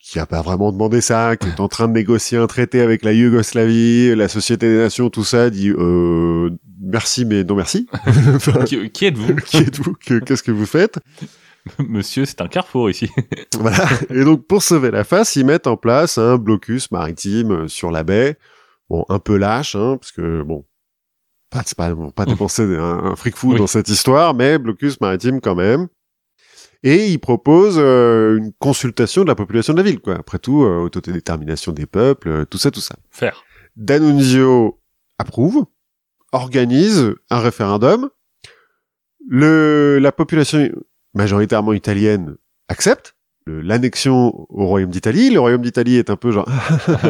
qui a pas vraiment demandé ça, qui est en train de négocier un traité avec la Yougoslavie, la Société des Nations, tout ça, dit euh, merci mais non merci. Enfin, qui, qui êtes-vous? Qui êtes-vous? Que- Qu'est-ce que vous faites? Monsieur, c'est un carrefour ici. Voilà. Et donc, pour sauver la face, ils mettent en place un blocus maritime euh, sur la baie. Bon, un peu lâche, hein, parce que, bon, pas, c'est pas, pas dépenser un, un fric fou Oui. dans cette histoire, mais blocus maritime quand même. Et ils proposent euh, une consultation de la population de la ville, quoi. Après tout, euh, autodétermination des peuples, euh, tout ça, tout ça. Faire. D'Annunzio approuve, organise un référendum. Le, la population majoritairement italienne accepte. l'annexion au Royaume d'Italie. Le Royaume d'Italie est un peu genre,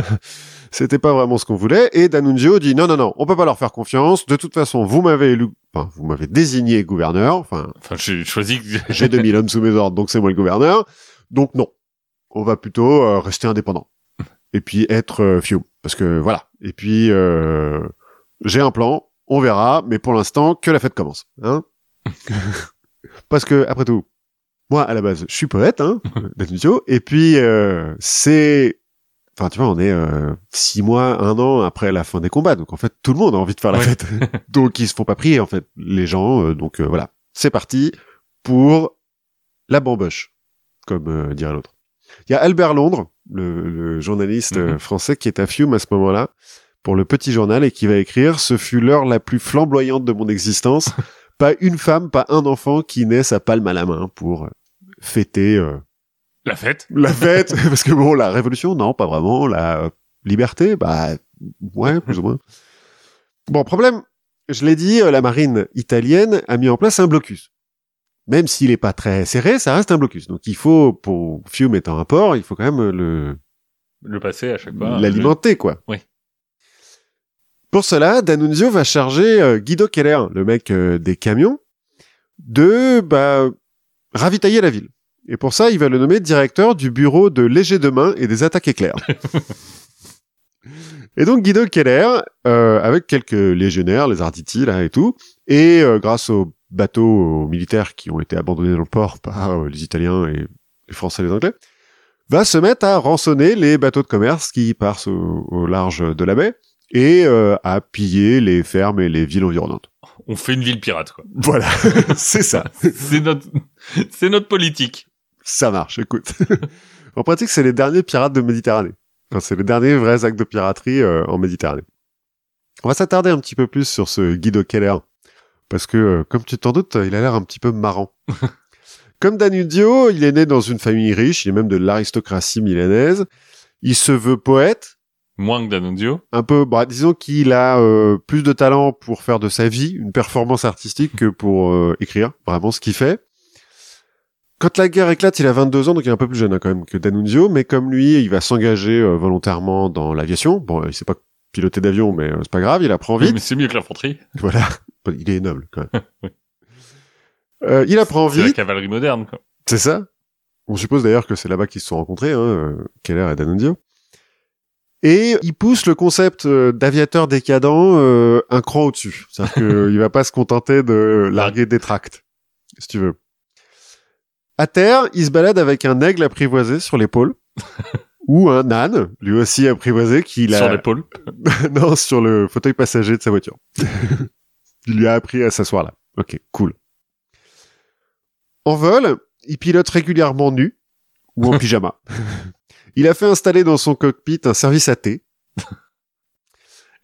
c'était pas vraiment ce qu'on voulait. Et D'Annunzio dit non, non, non, on peut pas leur faire confiance. De toute façon, vous m'avez élu, enfin, vous m'avez désigné gouverneur. Enfin, Enfin, j'ai choisi j'ai 2000 hommes sous mes ordres, donc c'est moi le gouverneur. Donc non, on va plutôt euh, rester indépendant. Et puis être euh, Fiume. Parce que voilà. Et puis, euh, j'ai un plan, on verra, mais pour l'instant, que la fête commence. Hein Parce que, après tout, moi, à la base, je suis poète, hein, D'Annunzio, et puis, euh, c'est... Enfin, tu vois, on est euh, six mois, un an après la fin des combats, donc en fait, tout le monde a envie de faire la Ouais. fête. donc, ils se font pas prier, en fait, les gens. euh, donc, euh, voilà. C'est parti pour la bamboche, comme euh, dirait l'autre. Il y a Albert Londres, le, le journaliste Mhm. français qui est à Fiume à ce moment-là, pour le petit journal, et qui va écrire « Ce fut l'heure la plus flamboyante de mon existence. Pas une femme, pas un enfant qui naît sa palme à la main pour fêter euh, La fête la fête. » Parce que bon, la révolution, non, pas vraiment. La euh, liberté, bah ouais, plus ou moins. Bon, problème, je l'ai dit, euh, la marine italienne a mis en place un blocus. Même s'il est pas très serré, ça reste un blocus. Donc il faut, pour Fiume étant un port, il faut quand même le Le passé à chaque fois. l'alimenter, quoi. Oui. Pour cela, D'Annunzio va charger euh, Guido Keller, le mec euh, des camions, de bah, ravitailler la ville. Et pour ça, il va le nommer directeur du bureau de léger de main et des attaques éclairs. et donc Guido Keller, euh, avec quelques légionnaires, les Arditi là et tout, et euh, grâce aux bateaux militaires qui ont été abandonnés dans le port par euh, les Italiens et les Français et les Anglais, va se mettre à rançonner les bateaux de commerce qui passent au, au large de la baie et euh, à piller les fermes et les villes environnantes. On fait une ville pirate, quoi. Voilà, c'est ça. C'est notre, c'est notre politique. Ça marche, écoute. en pratique, c'est les derniers pirates de Méditerranée. Enfin, c'est les derniers vrais actes de piraterie euh, en Méditerranée. On va s'attarder un petit peu plus sur ce Guido Keller. Parce que, euh, comme tu t'en doutes, il a l'air un petit peu marrant. comme Danudio, il est né dans une famille riche, il est même de l'aristocratie milanaise. Il se veut poète, Moins que Danunzio. un peu, bah, disons qu'il a euh, plus de talent pour faire de sa vie une performance artistique que pour euh, écrire vraiment ce qu'il fait. Quand la guerre éclate, il a 22 ans, donc il est un peu plus jeune hein, quand même que D'Annunzio, mais comme lui, il va s'engager euh, volontairement dans l'aviation. Bon, il sait pas piloter d'avion, mais c'est pas grave, il apprend vite. Mais c'est mieux que l'infanterie. Voilà, il est noble quand même. Euh, il apprend C'est la vite, cavalerie moderne, quoi. c'est ça. On suppose d'ailleurs que c'est là-bas qu'ils se sont rencontrés, hein, Keller et D'Annunzio. Et il pousse le concept euh, d'aviateur décadent euh, un cran au-dessus. C'est-à-dire qu'il va pas se contenter de larguer des tracts, si tu veux. À terre, il se balade avec un aigle apprivoisé sur l'épaule. ou un âne, lui aussi apprivoisé, qu'il a... Sur l'épaule. non, sur le fauteuil passager de sa voiture. il lui a appris à s'asseoir là. Ok, cool. En vol, il pilote régulièrement nu ou en pyjama. Il a fait installer dans son cockpit un service à thé.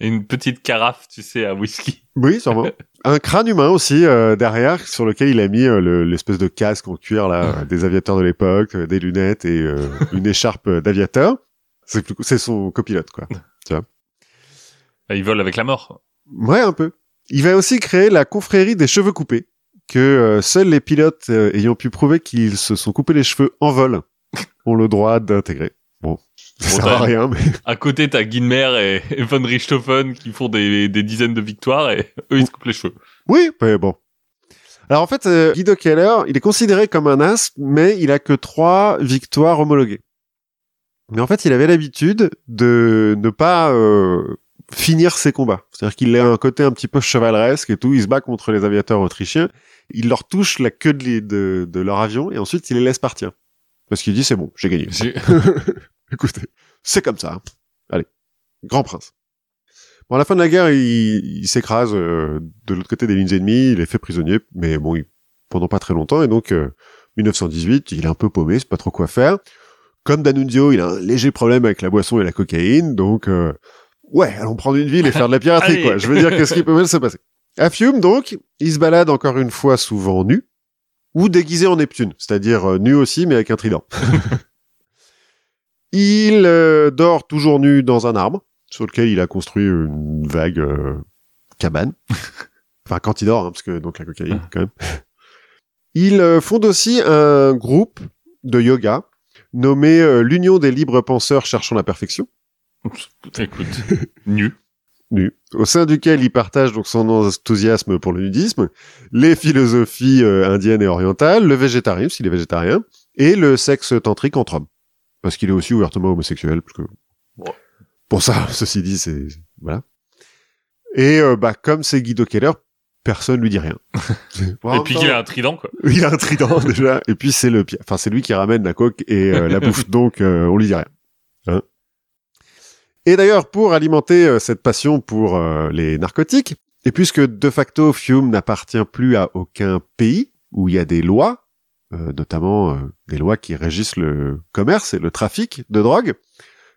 Une petite carafe, tu sais, à whisky. Oui, sûrement. un crâne humain aussi euh, derrière, sur lequel il a mis euh, le- l'espèce de casque en cuir là des aviateurs de l'époque, euh, des lunettes et une écharpe d'aviateur. C'est son copilote quoi. Il vole avec la mort. Ouais, un peu. Il va aussi créer la confrérie des cheveux coupés, que euh, seuls les pilotes euh, ayant pu prouver qu'ils se sont coupés les cheveux en vol ont le droit d'intégrer. Ça Bon, sert à rien, mais À côté, t'as Guinmer et, Von Richthofen qui font des, des dizaines de victoires et eux, ils se coupent les cheveux. oui, mais bon. Alors en fait, euh, Guido Keller, il est considéré comme un as, mais il a que trois victoires homologuées. Mais en fait, il avait l'habitude de ne pas euh, finir ses combats. C'est-à-dire qu'il a un côté un petit peu chevaleresque et tout. Il se bat contre les aviateurs autrichiens. Il leur touche la queue de, de leur avion et ensuite il les laisse partir. Parce qu'il dit c'est bon, j'ai gagné. Écoutez, c'est comme ça. hein. Allez, grand prince. Bon, à la fin de la guerre, il, il s'écrase euh, de l'autre côté des lignes ennemies, il est fait prisonnier, mais bon, il, pendant pas très longtemps, et donc euh, 1918, il est un peu paumé, c'est pas trop quoi faire. Comme D'Annunzio, il a un léger problème avec la boisson et la cocaïne, donc euh, ouais, allons prendre une ville et faire de la piraterie, quoi. Je veux dire, qu'est-ce qui peut mal se passer À Fiume, donc, il se balade encore une fois souvent nu, ou déguisé en Neptune, c'est-à-dire euh, nu aussi, mais avec un trident. Il euh, dort toujours nu dans un arbre, sur lequel il a construit une vague euh, cabane. enfin, quand il dort, hein, parce que donc la cocaïne, quand même. Il euh, fonde aussi un groupe de yoga nommé euh, l'Union des libres penseurs cherchant la perfection. Écoute, nu. nu, au sein duquel il partage donc son enthousiasme pour le nudisme, les philosophies euh, indiennes et orientales, le végétarisme s'il est végétarien, et le sexe tantrique entre hommes. Parce qu'il est aussi ouvertement homosexuel, parce que... Ouais. Pour ça, ceci dit, c'est... voilà. Et euh, bah comme c'est Guido Keller, personne lui dit rien. Et puis qu'il a un trident, quoi. il a un trident déjà, et puis c'est le pire. Enfin, c'est lui qui ramène la coque et euh, la bouffe, donc euh, on lui dit rien. Hein et d'ailleurs, pour alimenter cette passion pour les narcotiques, et puisque de facto Fiume n'appartient plus à aucun pays où il y a des lois, notamment des lois qui régissent le commerce et le trafic de drogue,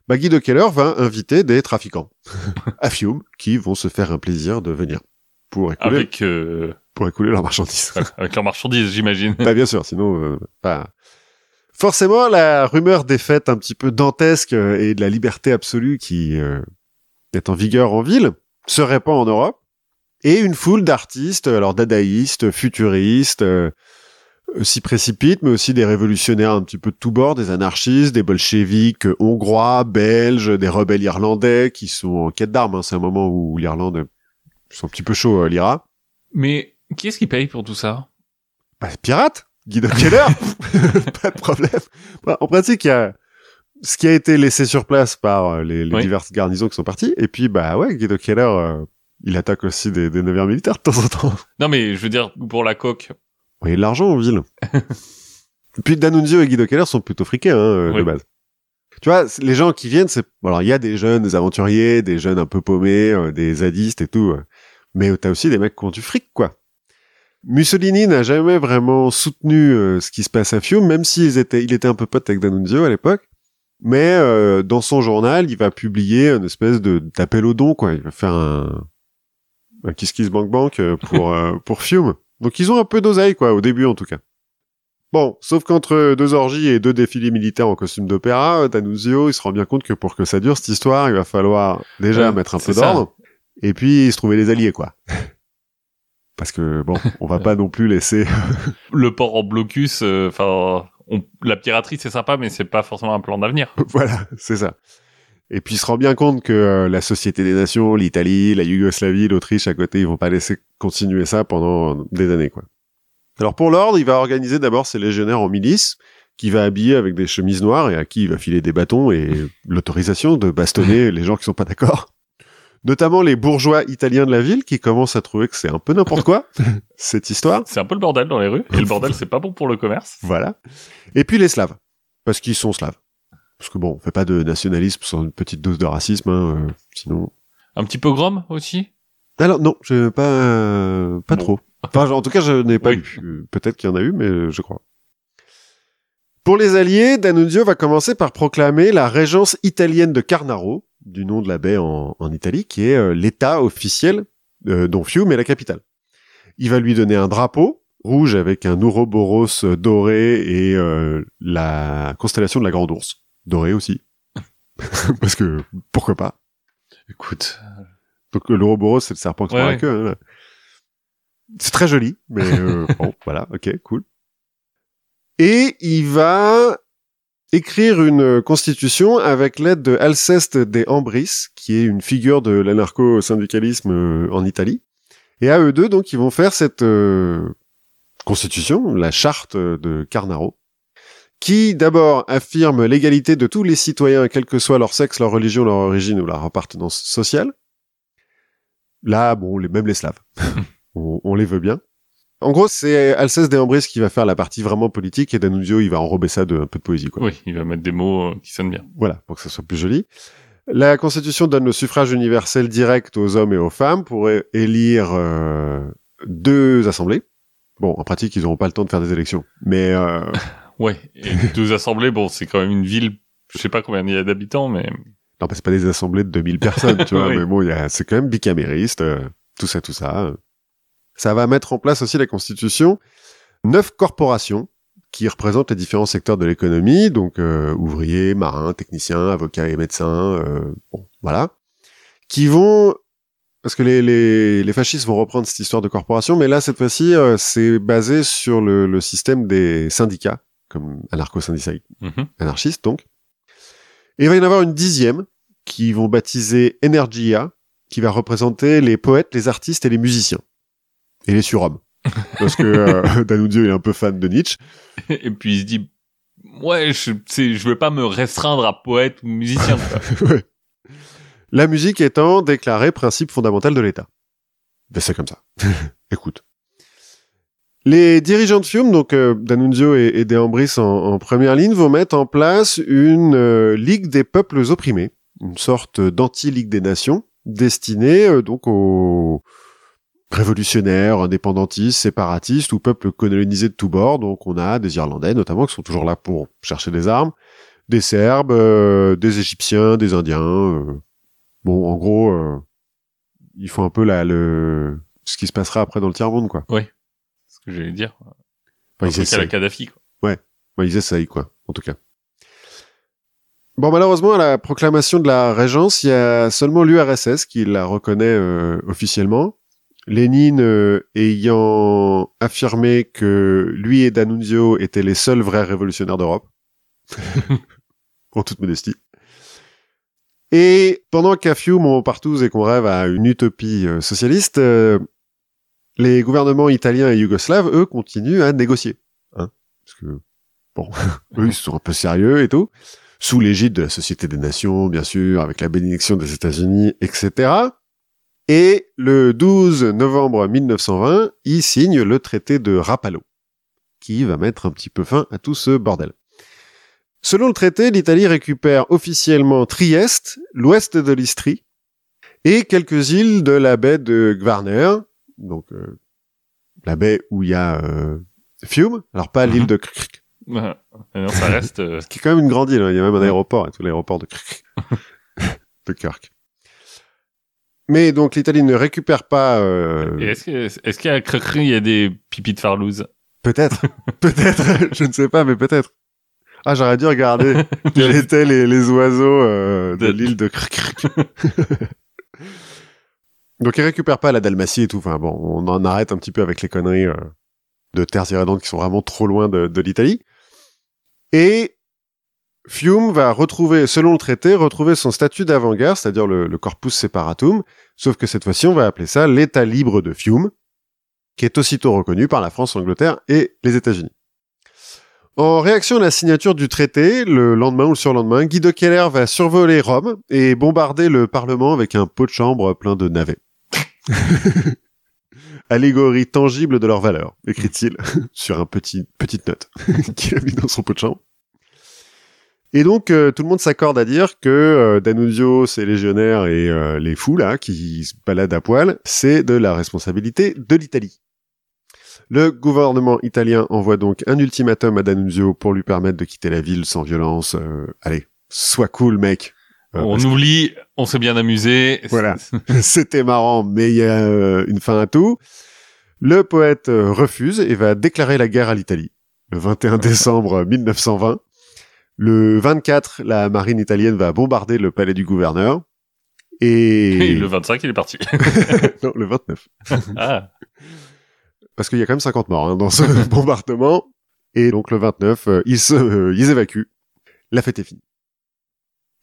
bah Guy de Keller va inviter des trafiquants à Fiume qui vont se faire un plaisir de venir pour écouler, Avec, euh, pour écouler leurs marchandises. avec leur marchandise, j'imagine. bah bien sûr, sinon euh, pas. Forcément, la rumeur des fêtes un petit peu dantesques euh, et de la liberté absolue qui euh, est en vigueur en ville se répand en Europe et une foule d'artistes, alors dadaïstes, futuristes, euh, euh, s'y précipitent, mais aussi des révolutionnaires un petit peu de tous bords, des anarchistes, des bolcheviques euh, hongrois, belges, des rebelles irlandais qui sont en quête d'armes. hein. C'est un moment où l'Irlande euh, sont un petit peu chauds, euh, l'IRA. Mais qui est-ce qui paye pour tout ça? Bah, pirate, Guido Keller, pas de problème. Bah, en pratique, il y a ce qui a été laissé sur place par euh, les, les Oui. diverses garnisons qui sont parties, et puis bah ouais, Guido Keller, euh, il attaque aussi des, des navires militaires de temps en temps. Non, mais je veux dire, pour la coque. A de l'argent en ville. et puis D'Annunzio et Guido Keller sont plutôt friqués hein, euh, de base. Tu vois, les gens qui viennent, c'est alors il y a des jeunes, des aventuriers, des jeunes un peu paumés, euh, des zadistes et tout, euh, mais t'as aussi des mecs qui ont du fric quoi. Mussolini n'a jamais vraiment soutenu euh, ce qui se passe à Fiume, même s'il était, il était un peu pote avec D'Annunzio à l'époque. Mais euh, dans son journal, il va publier une espèce de d'appel au don, quoi. Il va faire un, un kiss kiss bank bank pour pour Fiume. Donc ils ont un peu d'oseille, quoi, au début en tout cas. Bon, sauf qu'entre deux orgies et deux défilés militaires en costume d'opéra, euh, D'Annunzio, il se rend bien compte que pour que ça dure cette histoire, il va falloir déjà Ouais, mettre un peu d'ordre, et puis se trouver les alliés, quoi. Parce que bon, on va pas non plus laisser Le port en blocus, euh, enfin, la piraterie, c'est sympa, mais c'est pas forcément un plan d'avenir. voilà, c'est ça. Et puis il se rend bien compte que euh, la Société des Nations, l'Italie, la Yougoslavie, l'Autriche à côté, ils vont pas laisser continuer ça pendant des années, quoi. Alors pour l'ordre, il va organiser d'abord ses légionnaires en milice, qui va habiller avec des chemises noires et à qui il va filer des bâtons et l'autorisation de bastonner les gens qui sont pas d'accord. Notamment les bourgeois italiens de la ville qui commencent à trouver que c'est un peu n'importe quoi, cette histoire. C'est un peu le bordel dans les rues. Et le bordel, c'est pas bon pour le commerce. Voilà. Et puis les Slaves, parce qu'ils sont Slaves. Parce que bon, on fait pas de nationalisme sans une petite dose de racisme, hein, euh, sinon. Un petit pogrom aussi? Alors non, je pas euh, pas Bon. trop. Enfin, en tout cas, je n'ai pas Oui. eu. Euh, Peut-être qu'il y en a eu, mais je crois. Pour les Alliés, D'Annunzio va commencer par proclamer la régence italienne de Carnaro, du nom de la baie en, en Italie, qui est euh, l'État officiel euh, dont Fiume est la capitale. Il va lui donner un drapeau rouge avec un ouroboros doré et euh, la constellation de la Grande Ourse. Doré aussi. Parce que, pourquoi pas? Écoute, Donc euh, l'ouroboros, c'est le serpent qui Ouais, prend la queue. hein. C'est très joli, mais euh, bon, voilà, ok, cool. Et il va écrire une constitution avec l'aide de Alceste de Ambris, qui est une figure de l'anarcho-syndicalisme euh, en Italie. Et à eux deux, donc, ils vont faire cette euh, constitution, la charte de Carnaro, qui d'abord affirme l'égalité de tous les citoyens, quel que soit leur sexe, leur religion, leur origine ou leur appartenance sociale. Là, bon, les, même les Slaves. on, on les veut bien. En gros, c'est Alceste Ambris qui va faire la partie vraiment politique et D'Annunzio, il va enrober ça de un peu de poésie, quoi. oui, il va mettre des mots euh, qui sonnent bien. Voilà, pour que ça soit plus joli. La Constitution donne le suffrage universel direct aux hommes et aux femmes pour élire euh, deux assemblées. Bon, en pratique, ils n'auront pas le temps de faire des élections. Mais euh, Ouais, et deux assemblées, bon, c'est quand même une ville, je sais pas combien il y a d'habitants, mais non, bah, c'est pas des assemblées de 2000 personnes, tu vois. Oui. Mais bon, il y a- c'est quand même bicamériste, euh, tout ça, tout ça. Ça va mettre en place aussi la Constitution neuf corporations qui représentent les différents secteurs de l'économie, donc euh, ouvriers, marins, techniciens, avocats et médecins, euh, bon, voilà, qui vont parce que les, les, les fascistes vont reprendre cette histoire de corporation, mais là cette fois-ci euh, c'est basé sur le, le système des syndicats comme anarcho-syndicaliste, Mhm. anarchiste donc. Et il va y en avoir une dixième qui vont baptiser Energia, qui va représenter les poètes, les artistes et les musiciens. Et les surhommes. Parce que euh, il est un peu fan de Nietzsche. Et puis il se dit, ouais, je, je veux pas me restreindre à poète ou musicien. Ouais. La musique étant déclarée principe fondamental de l'État. Ben, c'est comme ça. Écoute. Les dirigeants de Fiume, donc euh, D'Annunzio et, et De Ambris en, en première ligne, vont mettre en place une euh, Ligue des peuples opprimés, une sorte d'anti-Ligue des nations, destinée euh, donc aux révolutionnaires, indépendantistes, séparatistes ou peuples colonisés de tous bords. Donc on a des Irlandais notamment qui sont toujours là pour chercher des armes, des Serbes, euh, des Égyptiens, des Indiens. euh. Bon, en gros, euh, ils font un peu la, le ce qui se passera après dans le tiers-monde, quoi. C'est ce que j'allais dire. Enfin, ils à la essayent. Kadhafi, quoi. Ouais, ils essayent, quoi, en tout cas. Bon, malheureusement, à la proclamation de la Régence, il y a seulement l'URSS qui la reconnaît euh, officiellement. Lénine euh, ayant affirmé que lui et D'Annunzio étaient les seuls vrais révolutionnaires d'Europe. en toute modestie. Et pendant qu'à Fiume, on partouze et qu'on rêve à une utopie euh, socialiste, les gouvernements italiens et yougoslaves, eux, continuent à négocier. Hein Parce que, bon, eux, ils sont un peu sérieux et tout. Sous l'égide de la Société des Nations, bien sûr, avec la bénédiction des États-Unis, etc. Et le 12 novembre 1920, ils signent le traité de Rapallo, qui va mettre un petit peu fin à tout ce bordel. Selon le traité, l'Italie récupère officiellement Trieste, l'ouest de l'Istrie, et quelques îles de la baie de Gvarner, donc euh, la baie où il y a euh, Fiume, alors pas l'île Mhm. de Ouais. Mais non, ça reste. euh, qui est quand même une grande île, hein. il y a même un aéroport, et tout l'aéroport de Krk, de Kirk. Mais donc l'Italie ne récupère pas... euh, Est-ce que- est-ce qu'il y a Cricri, il y a des pipis de farlouse Peut-être, peut-être, je ne sais pas, mais peut-être. Ah, j'aurais dû regarder quels étaient les, les oiseaux euh, de l'île de Krk. Donc, ils récupèrent pas la Dalmatie et tout. Enfin, bon, on en arrête un petit peu avec les conneries euh, de terres irrédentes qui sont vraiment trop loin de, l'Italie. Et Fiume va retrouver, selon le traité, retrouver son statut d'avant-guerre, c'est-à-dire le, le corpus separatum, sauf que cette fois-ci, on va appeler ça l'État libre de Fiume, qui est aussitôt reconnu par la France, l'Angleterre et les États-Unis. En réaction à la signature du traité, le lendemain ou le surlendemain, Guy de Keller va survoler Rome et bombarder le Parlement avec un pot de chambre plein de navets. Allégorie tangible de leur valeur, écrit-il sur un petit petite note qu'il a mis dans son pot de chambre. Et donc euh, tout le monde s'accorde à dire que euh, D'Annunzio, ses légionnaires et euh, les fous là qui se baladent à poil, c'est de la responsabilité de l'Italie. Le gouvernement italien envoie donc un ultimatum à D'Annunzio pour lui permettre de quitter la ville sans violence. Euh, allez, sois cool, mec. On oublie, on s'est bien amusé. Voilà. que C'était marrant, mais il y a euh, une fin à tout. Le poète euh, refuse et va déclarer la guerre à l'Italie. Le 21 décembre 1920. Le 24, la marine italienne va bombarder le palais du gouverneur. Et... Et le 25, il est parti. non, le 29. ah. parce qu'il y a quand même 50 morts hein, dans ce bombardement. Et donc le 29, euh, ils, se, euh, ils évacuent. La fête est finie.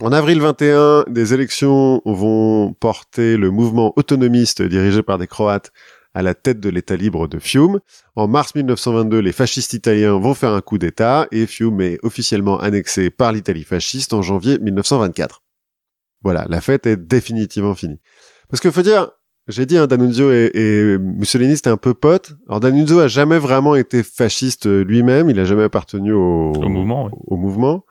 En avril 21, des élections vont porter le mouvement autonomiste dirigé par des Croates à la tête de l'État libre de Fiume. En mars 1922, les fascistes italiens vont faire un coup d'État et Fiume est officiellement annexé par l'Italie fasciste en janvier 1924. Voilà, la fête est définitivement finie. Parce que faut dire, j'ai dit, hein, D'Annunzio et, et Mussolini, c'était un peu pote. Alors D'Annunzio a jamais vraiment été fasciste lui-même, il a jamais appartenu au, Au mouvement, oui. au mouvement.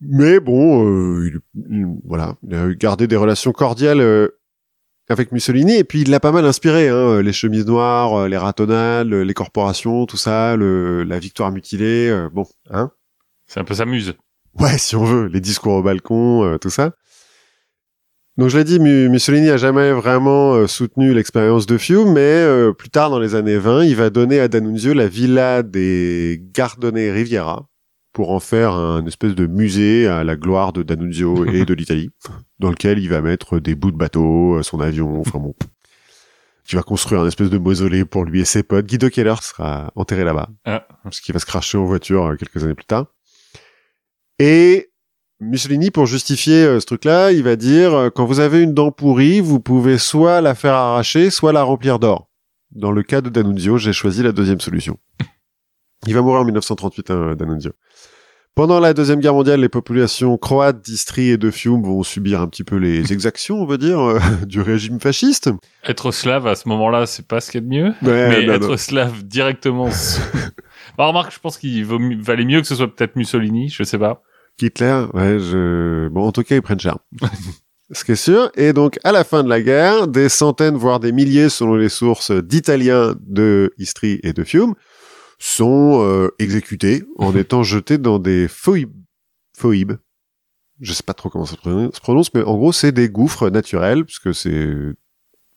Mais bon, euh, il, il- voilà, il a gardé des relations cordiales euh, avec Mussolini et puis il l'a pas mal inspiré. Hein, les chemises noires, euh, les ratonnades, les corporations, tout ça, le, la victoire mutilée, euh, bon, hein. C'est un peu sa muse. Ouais, si on veut, les discours au balcon, euh, tout ça. Donc je l'ai dit, Mu- Mussolini a jamais vraiment soutenu l'expérience de Fiume, mais euh, plus tard dans les années 20, il va donner à D'Annunzio la villa des Gardone Riviera pour en faire un espèce de musée à la gloire de D'Annunzio et de l'Italie, dans lequel il va mettre des bouts de bateau, euh, son avion, enfin bon. qui va construire un espèce de mausolée pour lui et ses potes. Guido Keller sera enterré là-bas, Ah. parce qu'il va se cracher en voiture euh, quelques années plus tard. Et Mussolini, pour justifier euh, ce truc-là, il va dire euh, quand vous avez une dent pourrie, vous pouvez soit la faire arracher, soit la remplir d'or. Dans le cas de D'Annunzio, j'ai choisi la deuxième solution. Il va mourir en 1938, hein, D'Annunzio. Pendant la Deuxième Guerre mondiale, les populations croates d'Istrie et de Fiume vont subir un petit peu les exactions, on va dire, euh, du régime fasciste. Être slave à ce moment-là, c'est pas ce qu'il y a de mieux. Ouais, mais non, être non. slave directement. sous- bah, remarque, je pense qu'il valait mieux que ce soit peut-être Mussolini, je sais pas. Hitler, ouais, je... Bon, en tout cas, ils prennent cher. Ce qui est sûr. Et donc, à la fin de la guerre, des centaines, voire des milliers, selon les sources, d'Italiens de Istrie et de Fiume sont euh, exécutés en étant jetés dans des foïbes. Foïbes. Je sais pas trop comment ça se prononce- mais en gros, c'est des gouffres naturels, puisque c'est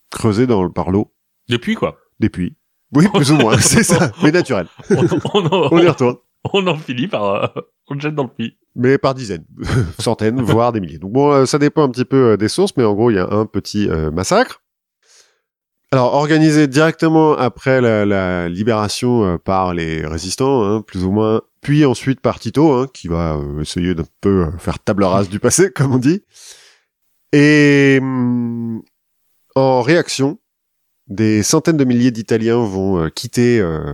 creusé dans, le- par l'eau, Depuis, quoi. des puits. Oui, plus ou moins, c'est ça, mais naturel. On, on, en- On y retourne. on en finit par, euh, on le jette dans le puits. mais par dizaines, centaines, voire des milliers. Donc bon, euh, ça dépend un petit peu euh, des sources, mais en gros, il y a un petit euh, massacre. Alors, organisé directement après la, la libération euh, par les résistants, hein, plus ou moins, puis ensuite par Tito, hein, qui va euh, essayer d'un peu euh, faire table rase du passé, comme on dit. Et hum, en réaction, des centaines de milliers d'Italiens vont quitter euh,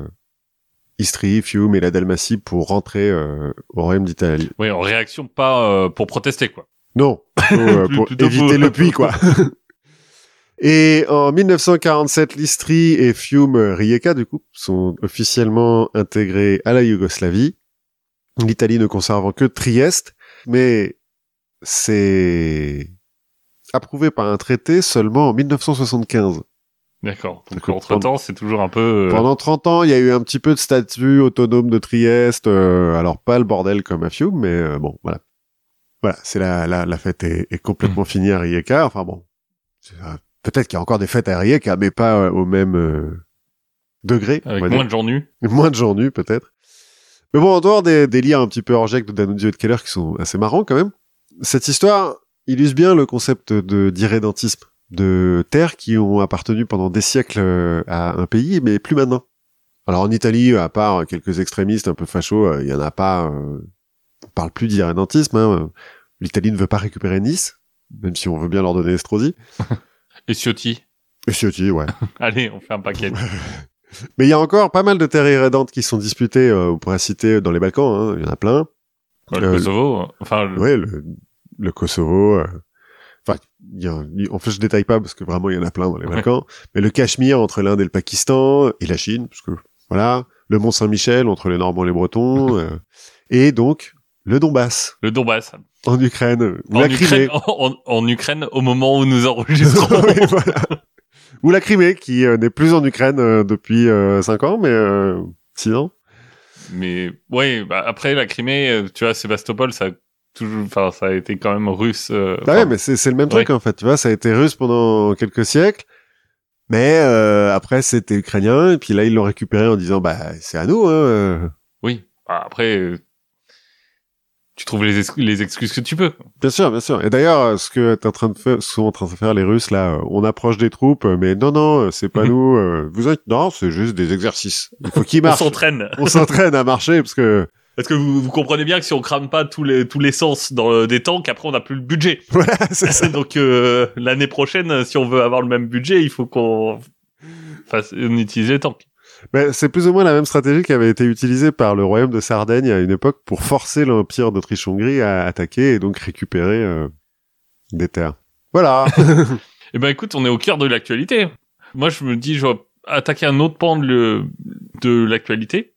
Istrie, Fiume et la Dalmatie pour rentrer euh, au royaume d'Italie. Oui, en réaction, pas euh, pour protester, quoi. Non, pour, euh, éviter pour- le puits, quoi. et en 1947, l'Istrie et Fiume Rijeka, du coup, sont officiellement intégrés à la Yougoslavie. L'Italie ne conservant que Trieste, mais c'est approuvé par un traité seulement en 1975. D'accord. Donc, entre temps, c'est toujours un peu, euh, Pendant 30 ans, il y a eu un petit peu de statut autonome de Trieste, euh, alors pas le bordel comme à Fiume, mais euh, bon, voilà. Voilà, c'est la, la, la fête est, est complètement finie à Rijeka, enfin bon. Peut-être qu'il y a encore des fêtes à Rijeka, mais pas euh, au même euh, degré. avec moins dire. de gens nus. Moins de gens nus, peut-être. Mais bon, en dehors des, des liens un petit peu orgeques de Danuzio et de Keller qui sont assez marrants quand même, cette histoire illustre bien le concept de d'irrédentisme, de terres qui ont appartenu pendant des siècles euh, à un pays, mais plus maintenant. Alors en Italie, à part quelques extrémistes un peu fachos, il y en a pas. euh, on parle plus d'irrédentisme. Hein. L'Italie ne veut pas récupérer Nice, même si on veut bien leur donner Estrosi. Et Ciotti. Et Ciotti, ouais. Allez, on fait un paquet. Mais il y a encore pas mal de terres irrédentes qui sont disputées. euh, on pourrait citer dans les Balkans. hein, Il y en a plein. Ouais, le Euh, Kosovo. Enfin, le- Ouais, le, le Kosovo. euh, Enfin, y a, il- en fait, je détaille pas parce que vraiment il y en a plein dans les Ouais. Balkans. Mais le Cachemire entre l'Inde et le Pakistan et la Chine, parce que voilà, le Mont Saint-Michel entre les Normands et les Bretons, euh, et donc le Donbass le Donbass. en Ukraine ou En la Ukraine, Crimée. en, en Ukraine, au moment où nous enregistrons. Oui, voilà. Ou la Crimée qui euh, n'est plus en Ukraine euh, depuis 5 ans, mais euh, 6 ans. Mais ouais, bah, après la Crimée, euh, tu vois, Sébastopol, ça a toujours, enfin, ça a été quand même russe. euh, Bah ouais, mais c'est le même truc en fait. Tu vois, ça a été russe pendant quelques siècles, mais euh, après c'était ukrainien et puis là ils l'ont récupéré en disant bah c'est à nous. Hein. euh. Oui. Bah, après, euh, tu trouves les, ex- les excuses que tu peux. Bien sûr, bien sûr. Et d'ailleurs, euh, ce que t'es en train de faire, sont en train de faire les Russes là, euh, on approche des troupes, euh, mais non non, c'est pas Mhm. nous. euh, vous inquiétez, non, c'est juste des exercices. Il faut qu'ils On marchent. s'entraîne. on s'entraîne à marcher parce que Parce que vous, vous comprenez bien que si on crame pas tous les tous les sens dans des tanks, après on n'a plus le budget. voilà, c'est ça. Donc euh, l'année prochaine, si on veut avoir le même budget, il faut qu'on fasse on utilise les tanks. Mais c'est plus ou moins la même stratégie qui avait été utilisée par le royaume de Sardaigne à une époque pour forcer l'empire d'Autriche-Hongrie à attaquer et donc récupérer euh, des terres. Voilà. Eh ben écoute, on est au cœur de l'actualité. Moi, je me dis, je vais attaquer un autre pan de, le- de l'actualité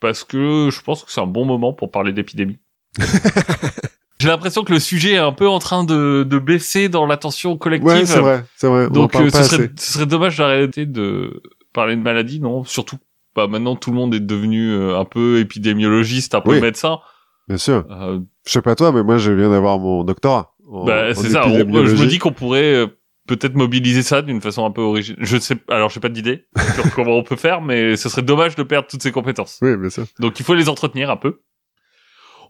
parce que je pense que c'est un bon moment pour parler d'épidémie. J'ai l'impression que le sujet est un peu en train de, de baisser dans l'attention collective. ouais, c'est vrai, c'est vrai. On en Donc parle euh, pas ce, serait, assez. ce serait dommage d'arrêter de parler de maladie, non Surtout, bah maintenant tout le monde est devenu euh, un peu épidémiologiste, un peu Oui. médecin. Bien sûr. Euh, Je sais pas toi, mais moi je viens d'avoir mon doctorat. en- bah, c'est ça. On- je me dis qu'on pourrait euh, peut-être mobiliser ça d'une façon un peu originale. Je sais, alors j'ai pas d'idée sur comment on peut faire, mais ce serait dommage de perdre toutes ces compétences. Oui, bien sûr. Donc il faut les entretenir un peu.